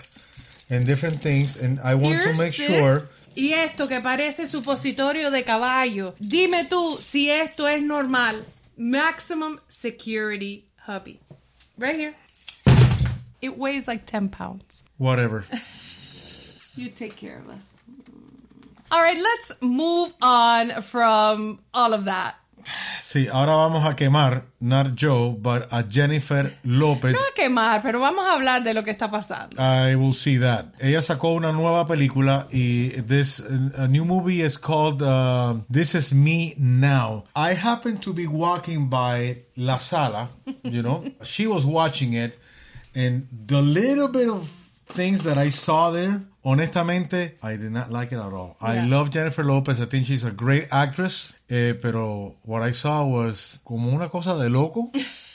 and different things and I want to Here's make this, sure Y esto que parece supositorio de caballo. Dime tú si esto es normal. Maximum security hubby. Right here. It weighs like 10 pounds. whatever. You take care of us. All right, let's move on from all of that. Sí, ahora vamos a quemar not Joe but a Jennifer Lopez. No a quemar, pero vamos a hablar de lo que está pasando. I will see that. Ella sacó una nueva película y this a new movie is called uh, This Is Me Now. I happened to be walking by La Sala, you know. she was watching it and the little bit of things that I saw there, honestamente, I did not like it at all. I love Jennifer Lopez. I think she's a great actress, eh, pero what I saw was como una cosa de loco.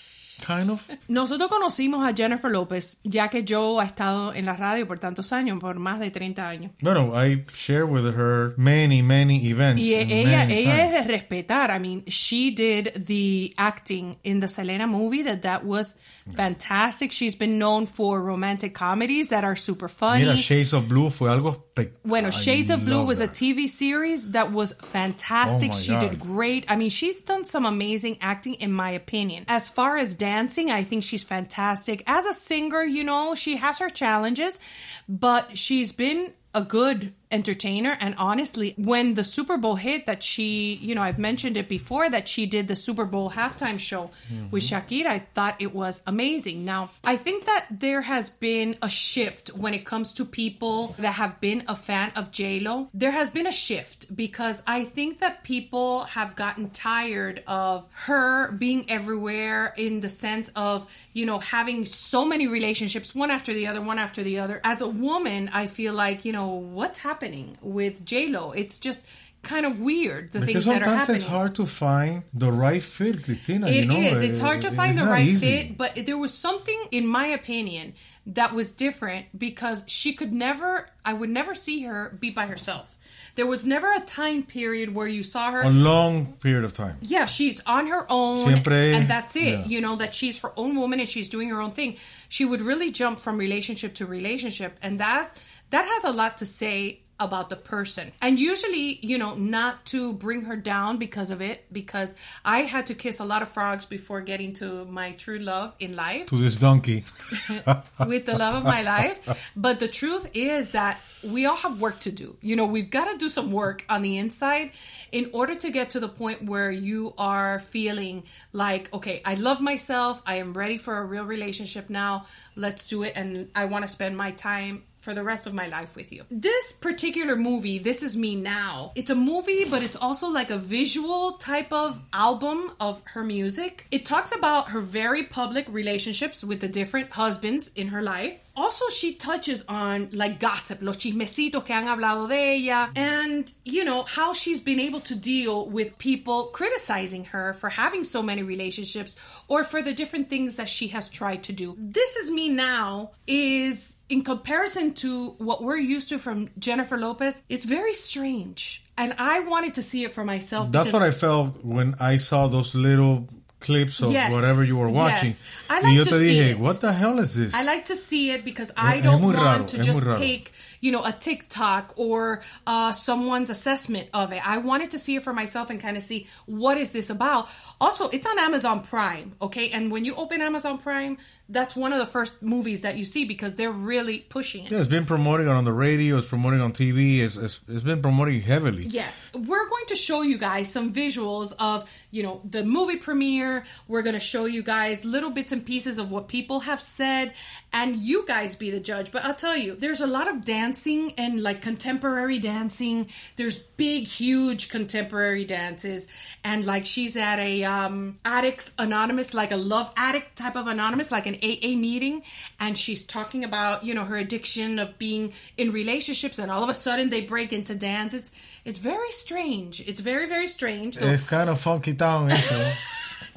Kind of. Nosotros conocimos a Jennifer López, ya que Joe ha estado en la radio por tantos años, por más de 30 años. Bueno, I share with her many, many events. Y and ella, ella es de respetar. I mean, she did the acting in the Selena movie that that was fantastic. She's been known for romantic comedies that are super funny. Mira, Shades of Blue fue algo espectacular. Bueno, Shades of Blue was a TV series that was fantastic. Oh she God. did great. I mean, she's done some amazing acting, in my opinion. As far as dancing, I think she's fantastic. As a singer, you know, she has her challenges, but she's been a good entertainer. And honestly, when the Super Bowl hit, that she, you know, I've mentioned it before, that she did the Super Bowl halftime show with mm-hmm. Shakira, I thought it was amazing. Now, I think that there has been a shift when it comes to people that have been a fan of J-Lo. There has been a shift because I think that people have gotten tired of her being everywhere in the sense of, you know, having so many relationships, one after the other, one after the other. As a woman, I feel like, you know, what's happening with J-Lo? It's just kind of weird, the Because things that are happening. sometimes happening. it's hard to find the right fit, Cristina. It you know, is. It's hard to it- find the right easy. fit, but there was something, in my opinion, that was different because she could never, I would never see her be by herself. There was never a time period where you saw her. A long period of time. Yeah, she's on her own, Siempre- and that's it. yeah. You know that she's her own woman and she's doing her own thing. She would really jump from relationship to relationship, and that's that has a lot to say about the person. And usually, you know, not to bring her down because of it, because I had to kiss a lot of frogs before getting to my true love in life To this donkey. with the love of my life. But the truth is that we all have work to do. You know, we've got to do some work on the inside in order to get to the point where you are feeling like, okay, I love myself. I am ready for a real relationship now. Let's do it. And I want to spend my time for the rest of my life with you. This particular movie, This Is Me Now, it's a movie, but it's also like a visual type of album of her music. It talks about her very public relationships with the different husbands in her life. Also, she touches on like gossip, los chismecitos que han hablado de ella, and you know, how she's been able to deal with people criticizing her for having so many relationships or for the different things that she has tried to do. This Is Me Now is in comparison to what we're used to from Jennifer Lopez, it's very strange. And I wanted to see it for myself. That's what I felt when I saw those little clips of Yes, whatever you were watching. yes. I y like yo to te see dije, it. what the hell is this? I like to see it because I Es don't muy want raro, to just take, you know, a TikTok or uh, someone's assessment of it. I wanted to see it for myself and kind of see what is this about. Also, it's on Amazon Prime, okay? And when you open Amazon Prime, that's one of the first movies that you see because they're really pushing it. Yeah, it's been promoting it on the radio. It's promoting on TV. It's, it's, it's been promoting heavily. Yes. We're going to show you guys some visuals of, you know, the movie premiere. We're going to show you guys little bits and pieces of what people have said and you guys be the judge. But I'll tell you, there's a lot of dancing and like contemporary dancing. There's big, huge contemporary dances. And like she's at a um, Addicts Anonymous, like a love addict type of anonymous, like an AA meeting. And she's talking about, you know, her addiction of being in relationships. And all of a sudden they break into dance. It's, it's very strange. It's very, very strange. So- It's kind of funky town, eso.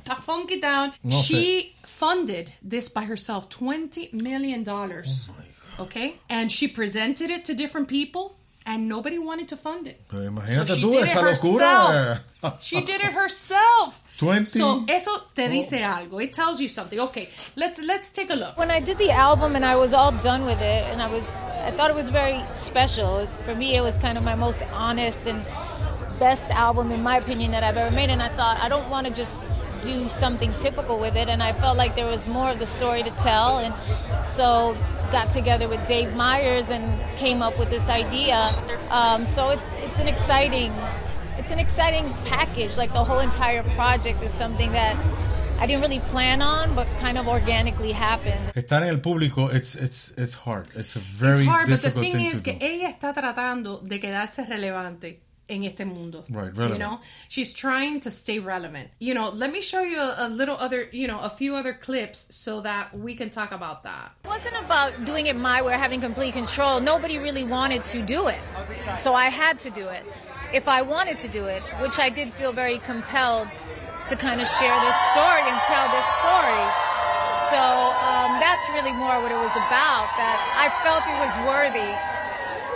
Está funky down. No she funded this by herself, twenty million dollars. Oh okay, and she presented it to different people, and nobody wanted to fund it. Pero So she tú did it esa herself. locura. She did it herself. 20 So eso te oh. dice algo. It tells you something. Okay, let's let's take a look. When I did the album and I was all done with it, and I was, I thought it was very special. Was- for me, it was kind of my most honest and best album, in my opinion, that I've ever made. And I thought I don't want to just do something typical with it, and I felt like there was more of the story to tell, and so got together with Dave Meyers and came up with this idea. Um, so it's it's an exciting, it's an exciting package. Like the whole entire project is something that. I didn't really plan on, but kind of organically happened. Estar en el público, it's, it's, it's hard. It's a very It's hard, but the thing thing is to que do. ella está tratando de quedarse relevante en este mundo. Right, You know, she's trying to stay relevant. You know, let me show you a, a little other, you know, a few other clips so that we can talk about that. It wasn't about doing it my way having complete control. Nobody really wanted to do it. So I had to do it. If I wanted to do it, which I did feel very compelled to kind of share this story and tell this story. So um, that's really more what it was about, that I felt it was worthy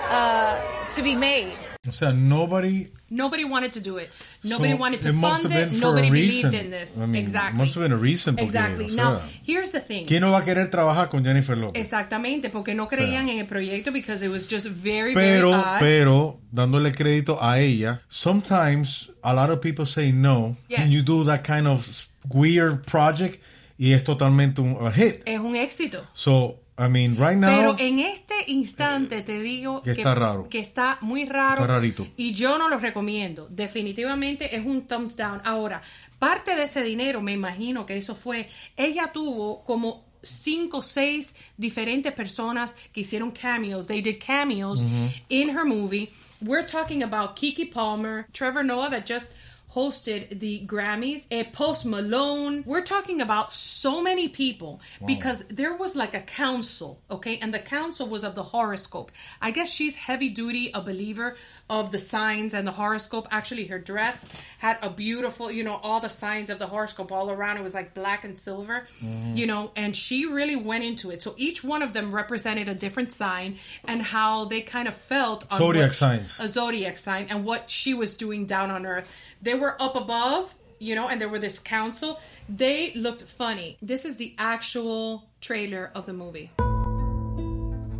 uh, to be made. O sea, nobody. Nobody wanted to do it. Nobody so wanted to it fund it. Nobody believed in this. I mean, exactly. Must have been a reason. Exactly. o sea, now, here's the thing. ¿Quién no va a querer trabajar con Jennifer Lopez? Exactamente, porque no creían en el proyecto because it was just very, Pero, very odd. pero, dándole crédito a ella, sometimes a lot of people say no, Yes. and you do that kind of weird project, y es totalmente un a hit. es un éxito. So, I mean, right now, Pero en este instante te digo Que está raro. que está muy raro. Está rarito. Y yo no lo recomiendo. Definitivamente es un thumbs down. Ahora, parte de ese dinero, me imagino que eso fue, ella tuvo como cinco o seis diferentes personas que hicieron cameos. They did cameos in her movie. We're talking about Kiki Palmer, Trevor Noah that just hosted the Grammys, eh, Post Malone. We're talking about so many people Wow. because there was like a council, okay? And the council was of the horoscope. I guess she's heavy duty, a believer of the signs and the horoscope. Actually, her dress had a beautiful, you know, all the signs of the horoscope all around. It was like black and silver, Mhm. you know, and she really went into it. So each one of them represented a different sign and how they kind of felt on Zodiac signs. a zodiac sign and what she was doing down on earth. They were up above, you know, and there were this council. They looked funny. This is the actual trailer of the movie.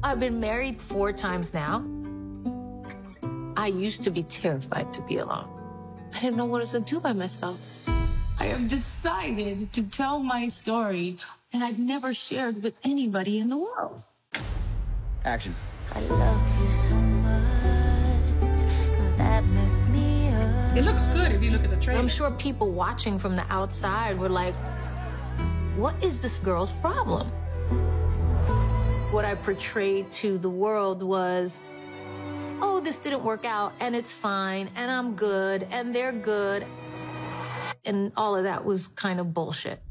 I've been married four times now. I used to be terrified to be alone. I didn't know what else to do by myself. I have decided to tell my story and I've never shared with anybody in the world. Action. I loved you so much It looks good if you look at the trailer. I'm sure people watching from the outside were like, what is this girl's problem? What I portrayed to the world was, oh, this didn't work out and it's fine and I'm good and they're good. And all of that was kind of bullshit.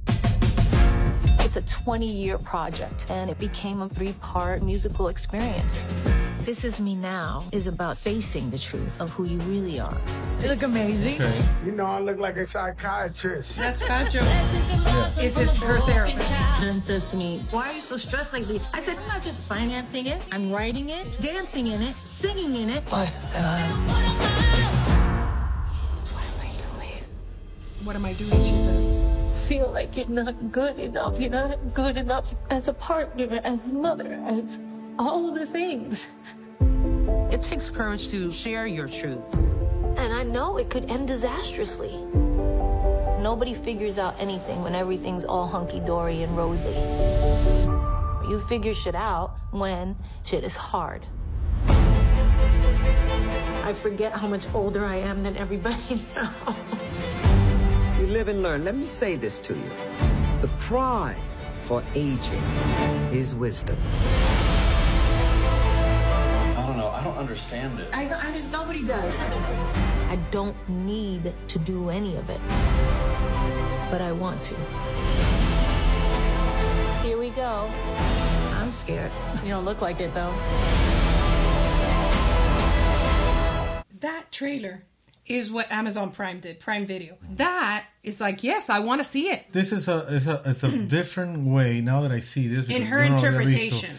It's a 20 year project and it became a three part musical experience. This Is Me Now is about facing the truth of who you really are. You look amazing. You know, I look like a psychiatrist. That's Fat Joe. Is his her therapist? And says to me, Why are you so stressed lately? I said, I'm not just financing it, I'm writing it, dancing in it, singing in it. Oh, What am I doing? What am I doing? She says. Feel like you're not good enough. You're not good enough as a partner, as a mother, as all of the things. It takes courage to share your truths. And I know it could end disastrously. Nobody figures out anything when everything's all hunky dory and rosy. You figure shit out when shit is hard. I forget how much older I am than everybody now. You live and learn. Let me say this to you. The prize for aging is wisdom. I don't. I don't understand it. I, I just, nobody does. I don't need to do any of it, but I want to. Here we go. I'm scared. You don't look like it though. That trailer is what Amazon Prime did, Prime Video. That is like, yes, I want to see it. This is a it's a it's a different way now that I see this In her yo no lo había interpretation.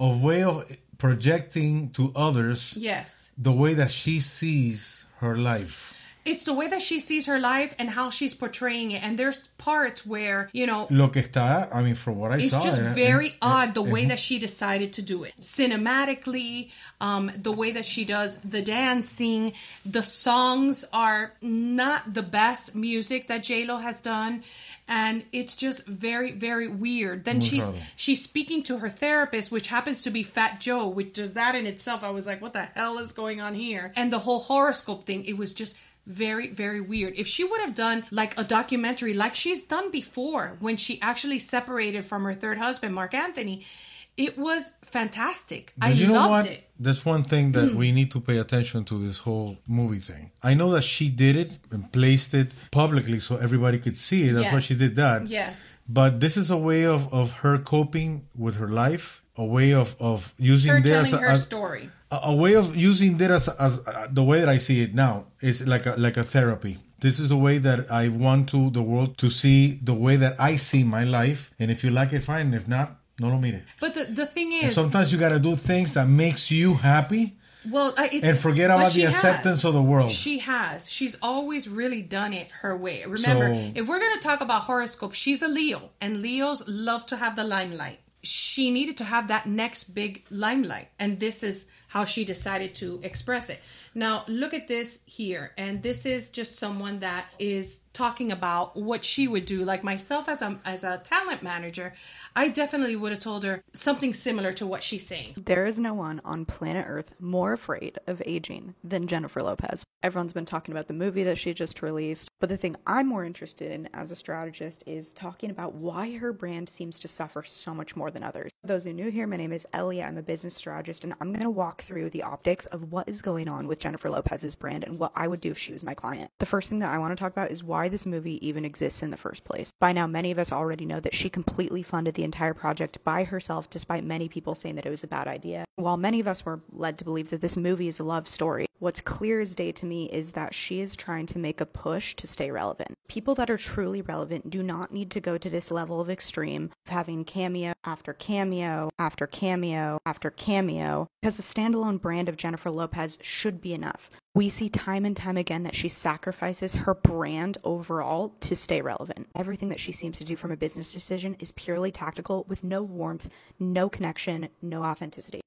of way of projecting to others Yes. the way that she sees her life. It's the way that she sees her life and how she's portraying it. And there's parts where, you know, Lo que está, I mean, from what I it's saw, just eh, very eh, odd the eh, way eh, that she decided to do it cinematically um, the way that she does the dancing the songs are not the best music that j-lo has done and it's just very very weird. Then she's she's speaking to her therapist which happens to be fat joe which that in itself i was like what the hell is going on here? And the whole horoscope thing it was just very very weird. If she would have done like a documentary like she's done before when she actually separated from her third husband marc anthony it was fantastic. But i you know loved what? it There's one thing that we need to pay attention to this whole movie thing. I know that she did it and placed it publicly so everybody could see it. That's why she did that. yes But this is a way of, of her coping with her life, a way of, of using her this telling as her a, story a, a way of using that as, as uh, the way that I see it now is like a, like a therapy. This is the way that I want to the world to see the way that I see my life. And if you like it, fine. If not, no lo mire. but the, the thing And is sometimes you got to do things that makes you happy Well, uh, it's, and forget about the has. acceptance of the world. She has. She's always really done it her way. Remember, So- if we're going to talk about horoscope, she's a Leo, and Leos love to have the limelight. She needed to have that next big limelight, and this is how she decided to express it. Now, look at this here, and this is just someone that is talking about what she would do. Like myself as a as a talent manager, I definitely would have told her something similar to what she's saying. There is no one on planet Earth more afraid of aging than Jennifer Lopez. Everyone's been talking about the movie that she just released, but the thing I'm more interested in as a strategist is talking about why her brand seems to suffer so much more than others. Those who are new here, my name is Ellie. I'm a business strategist, and I'm going to walk through the optics of what is going on with Jennifer Lopez's brand and what I would do if she was my client. The first thing that I want to talk about is why this movie even exists in the first place. By now, many of us already know that she completely funded the entire project by herself, despite many people saying that it was a bad idea. While many of us were led to believe that this movie is a love story, what's clear as day to me is that she is trying to make a push to stay relevant. People that are truly relevant do not need to go to this level of extreme of having cameo after cameo after cameo after cameo, because the standalone brand of Jennifer Lopez should be enough. We see time and time again that she sacrifices her brand overall to stay relevant. Everything that she seems to do from a business decision is purely tactical with no warmth, no connection, no authenticity.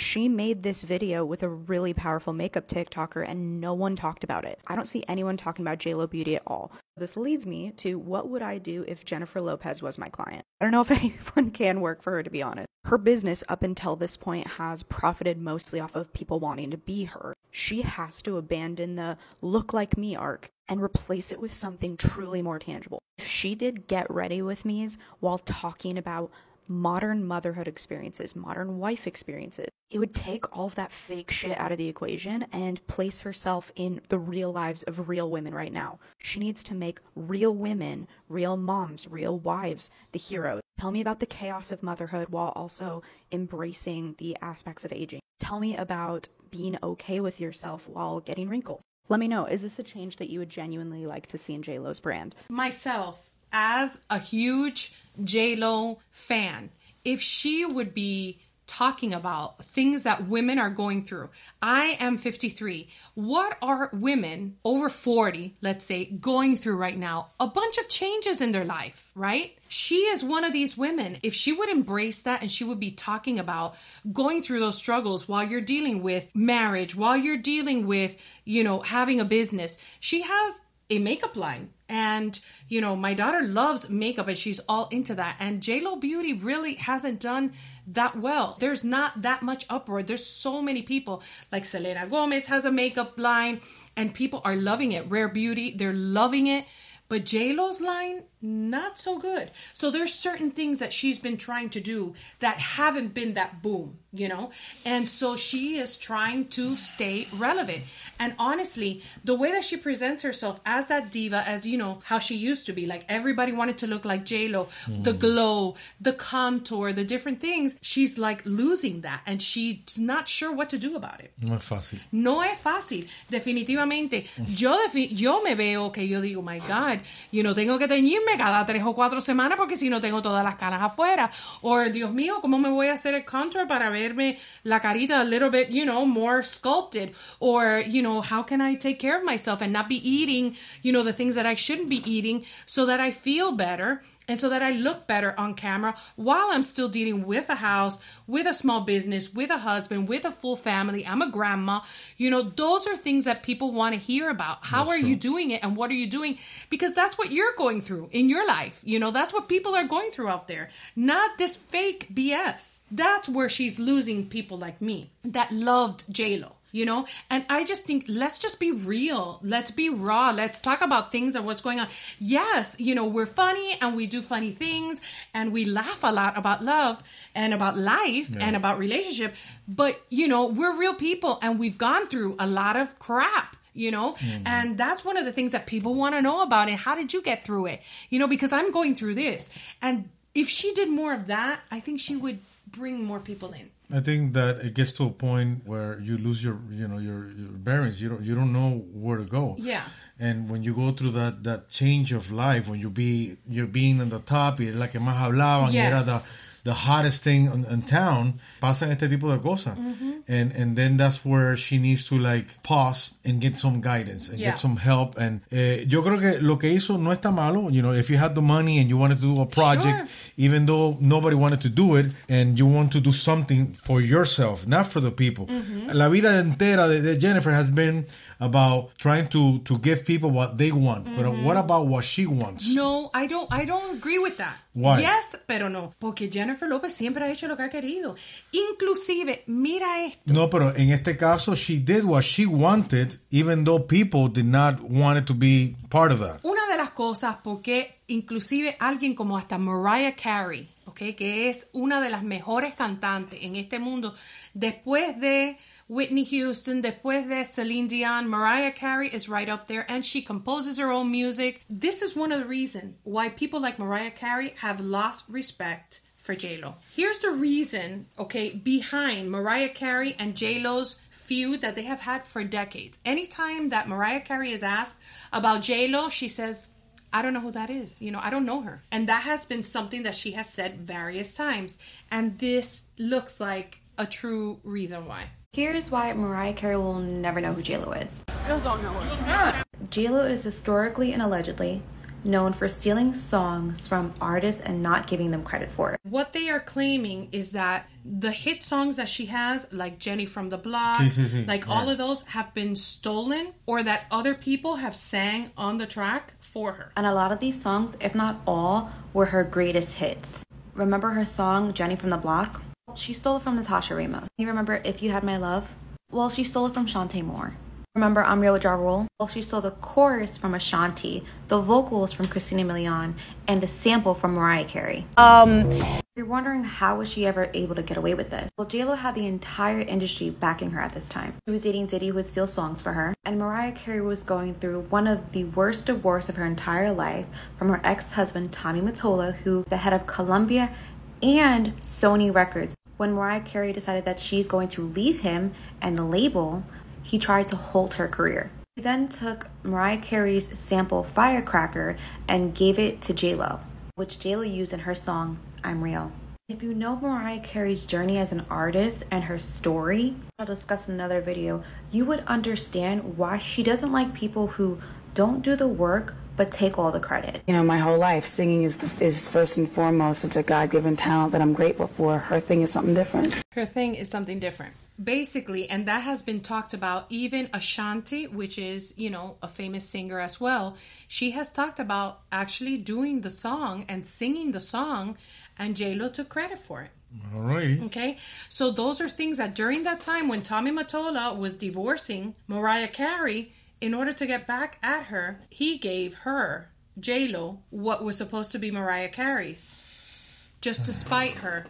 She made this video with a really powerful makeup TikToker and no one talked about it. I don't see anyone talking about JLo Beauty at all. This leads me to what would I do if Jennifer Lopez was my client? I don't know if anyone can work for her to be honest. Her business up until this point has profited mostly off of people wanting to be her. She has to abandon the look like me arc and replace it with something truly more tangible. If she did get ready with me's while talking about modern motherhood experiences, modern wife experiences. It would take all of that fake shit out of the equation and place herself in the real lives of real women right now. She needs to make real women, real moms, real wives the heroes. Tell me about the chaos of motherhood while also embracing the aspects of aging. Tell me about being okay with yourself while getting wrinkles. Let me know, is this a change that you would genuinely like to see in JLo's brand? myself as a huge J Lo fan, if she would be talking about things that women are going through. I am 53. What are women over 40, let's say, going through right now? A bunch of changes in their life, right? She is one of these women. If she would embrace that and she would be talking about going through those struggles while you're dealing with marriage, while you're dealing with, you know, having a business, she has a makeup line. And, you know, my daughter loves makeup and she's all into that. And JLo Beauty really hasn't done that well. There's not that much uproar. There's so many people like Selena Gomez has a makeup line and people are loving it. Rare Beauty, they're loving it. But JLo's line, not so good. So there's certain things that she's been trying to do that haven't been that boom, you know? And so she is trying to stay relevant. And honestly, the way that she presents herself as that diva, as you know, how she used to be, like everybody wanted to look like JLo, mm. the glow, the contour, the different things, she's like losing that and she's not sure what to do about it. No es fácil. No es fácil, definitivamente. Yo, defi yo me veo que yo digo, my God, you know, tengo que teñirme cada tres o cuatro semanas porque si no tengo todas las canas afuera. O, Dios mío, ¿cómo me voy a hacer el contour para verme la carita a little bit, you know, more sculpted? Or, you know, how can I take care of myself and not be eating, you know, the things that I shouldn't be eating so that I feel better and so that I look better on camera while I'm still dealing with a house, with a small business, with a husband, with a full family. I'm a grandma. You know, those are things that people want to hear about. How that's are true. you doing it and what are you doing? Because that's what you're going through in your life. You know, that's what people are going through out there. Not this fake BS. That's where she's losing people like me that loved JLo you know? And i just think let's just be real. Let's be raw. Let's talk about things and what's going on. Yes you know we're funny and we do funny things and we laugh a lot about love and about life yeah. and about relationship. But you know we're real people and we've gone through a lot of crap you know? Mm-hmm. and that's one of the things that people want to know about and how did you get through it? You know because i'm going through this. And if she did more of that i think she would bring more people in I think that it gets to a point where you lose your, you know, your, your bearings. You don't, you don't know where to go. Yeah. And when you go through that, that change of life, when you be, you're being on the top, y la que más hablaban, yes. era the, the hottest thing in, in town, pasan este tipo de cosas. Mm-hmm. And, and then that's where she needs to like pause and get some guidance and yeah. get some help. And eh, yo creo que lo que hizo no está malo. You know, if you had the money and you wanted to do a project, sure. even though nobody wanted to do it, and you want to do something for yourself, not for the people. Mm-hmm. La vida entera de, de Jennifer has been about trying to to give people what they want. Mm-hmm. But what about what she wants? No, I don't I don't agree with that. Why? Yes, pero no, porque Jennifer Lopez siempre ha hecho lo que ha querido. Inclusive, mira esto. No, pero en este caso she did what she wanted even though people did not want it to be part of that. Una de las cosas porque inclusive alguien como hasta Mariah Carey, okay, que es una de las mejores cantantes en este mundo después de Whitney Houston, después de Celine Dion, Mariah Carey is right up there and she composes her own music. This is one of the reasons why people like Mariah Carey have lost respect for JLo. Here's the reason, okay, behind Mariah Carey and JLo's feud that they have had for decades. Anytime that Mariah Carey is asked about JLo, she says, I don't know who that is. You know, I don't know her. And that has been something that she has said various times. And this looks like a true reason why. Here's why Mariah Carey will never know who JLo is. Still don't know her. JLo is historically and allegedly known for stealing songs from artists and not giving them credit for it. What they are claiming is that the hit songs that she has, like Jenny from the Block, sí, sí, sí. like yeah. all of those, have been stolen or that other people have sang on the track for her. And a lot of these songs, if not all, were her greatest hits. Remember her song Jenny from the Block? She stole it from Natasha Ramos. You remember If You Had My Love? Well, she stole it from Shantae Moore. Remember I'm Real with Ja Rule? Well, she stole the chorus from Ashanti, the vocals from Christina Milian, and the sample from Mariah Carey. Um, you're wondering how was she ever able to get away with this? Well, JLo had the entire industry backing her at this time. She was dating Diddy who would steal songs for her, and Mariah Carey was going through one of the worst divorce of her entire life from her ex-husband Tommy Mottola, who the head of Columbia and Sony Records. When Mariah Carey decided that she's going to leave him and the label, he tried to halt her career. He then took Mariah Carey's sample Firecracker and gave it to JLo, which JLo used in her song I'm Real. If you know Mariah Carey's journey as an artist and her story, I'll discuss in another video, you would understand why she doesn't like people who don't do the work but take all the credit. You know, my whole life, singing is, the, is first and foremost. It's a God given talent that I'm grateful for. Her thing is something different. Her thing is something different. Basically, and that has been talked about, even Ashanti, which is, you know, a famous singer as well, she has talked about actually doing the song and singing the song, and J-Lo took credit for it. Alrighty. Okay, so those are things that during that time when Tommy Mottola was divorcing Mariah Carey, in order to get back at her, he gave her J Lo what was supposed to be Mariah Carey's, just to spite her,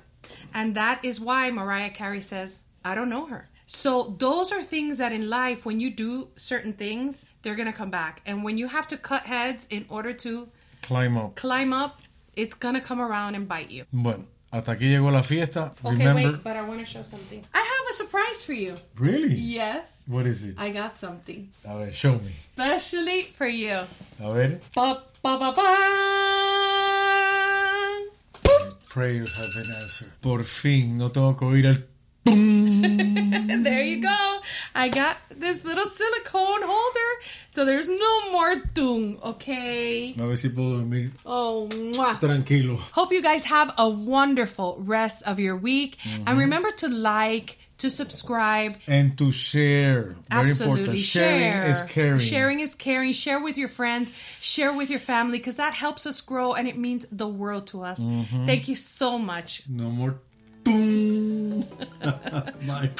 and that is why Mariah Carey says, "I don't know her." So those are things that in life, when you do certain things, they're gonna come back, and when you have to cut heads in order to Climb up. climb up, it's gonna come around and bite you. Bueno, hasta aquí llegó la fiesta. Okay, Remember. wait, but I want to show something. I have a surprise for you. Really? Yes. What is it? I got something. A ver, show me. Especially for you. A ver. Ba, ba, ba, ba. Prayers have been answered. Por fin, no tengo que oír el there you go. I got this little silicone holder, so there's no more doom, okay? A ver si puedo dormir Oh, mwah. tranquilo. Hope you guys have a wonderful rest of your week. And mm-hmm. remember to like, to subscribe. And to share. Very Absolutely. important. Share. Sharing is caring. Sharing is caring. Share with your friends. Share with your family because that helps us grow and it means the world to us. Mhm. Thank you so much. No more. Bye.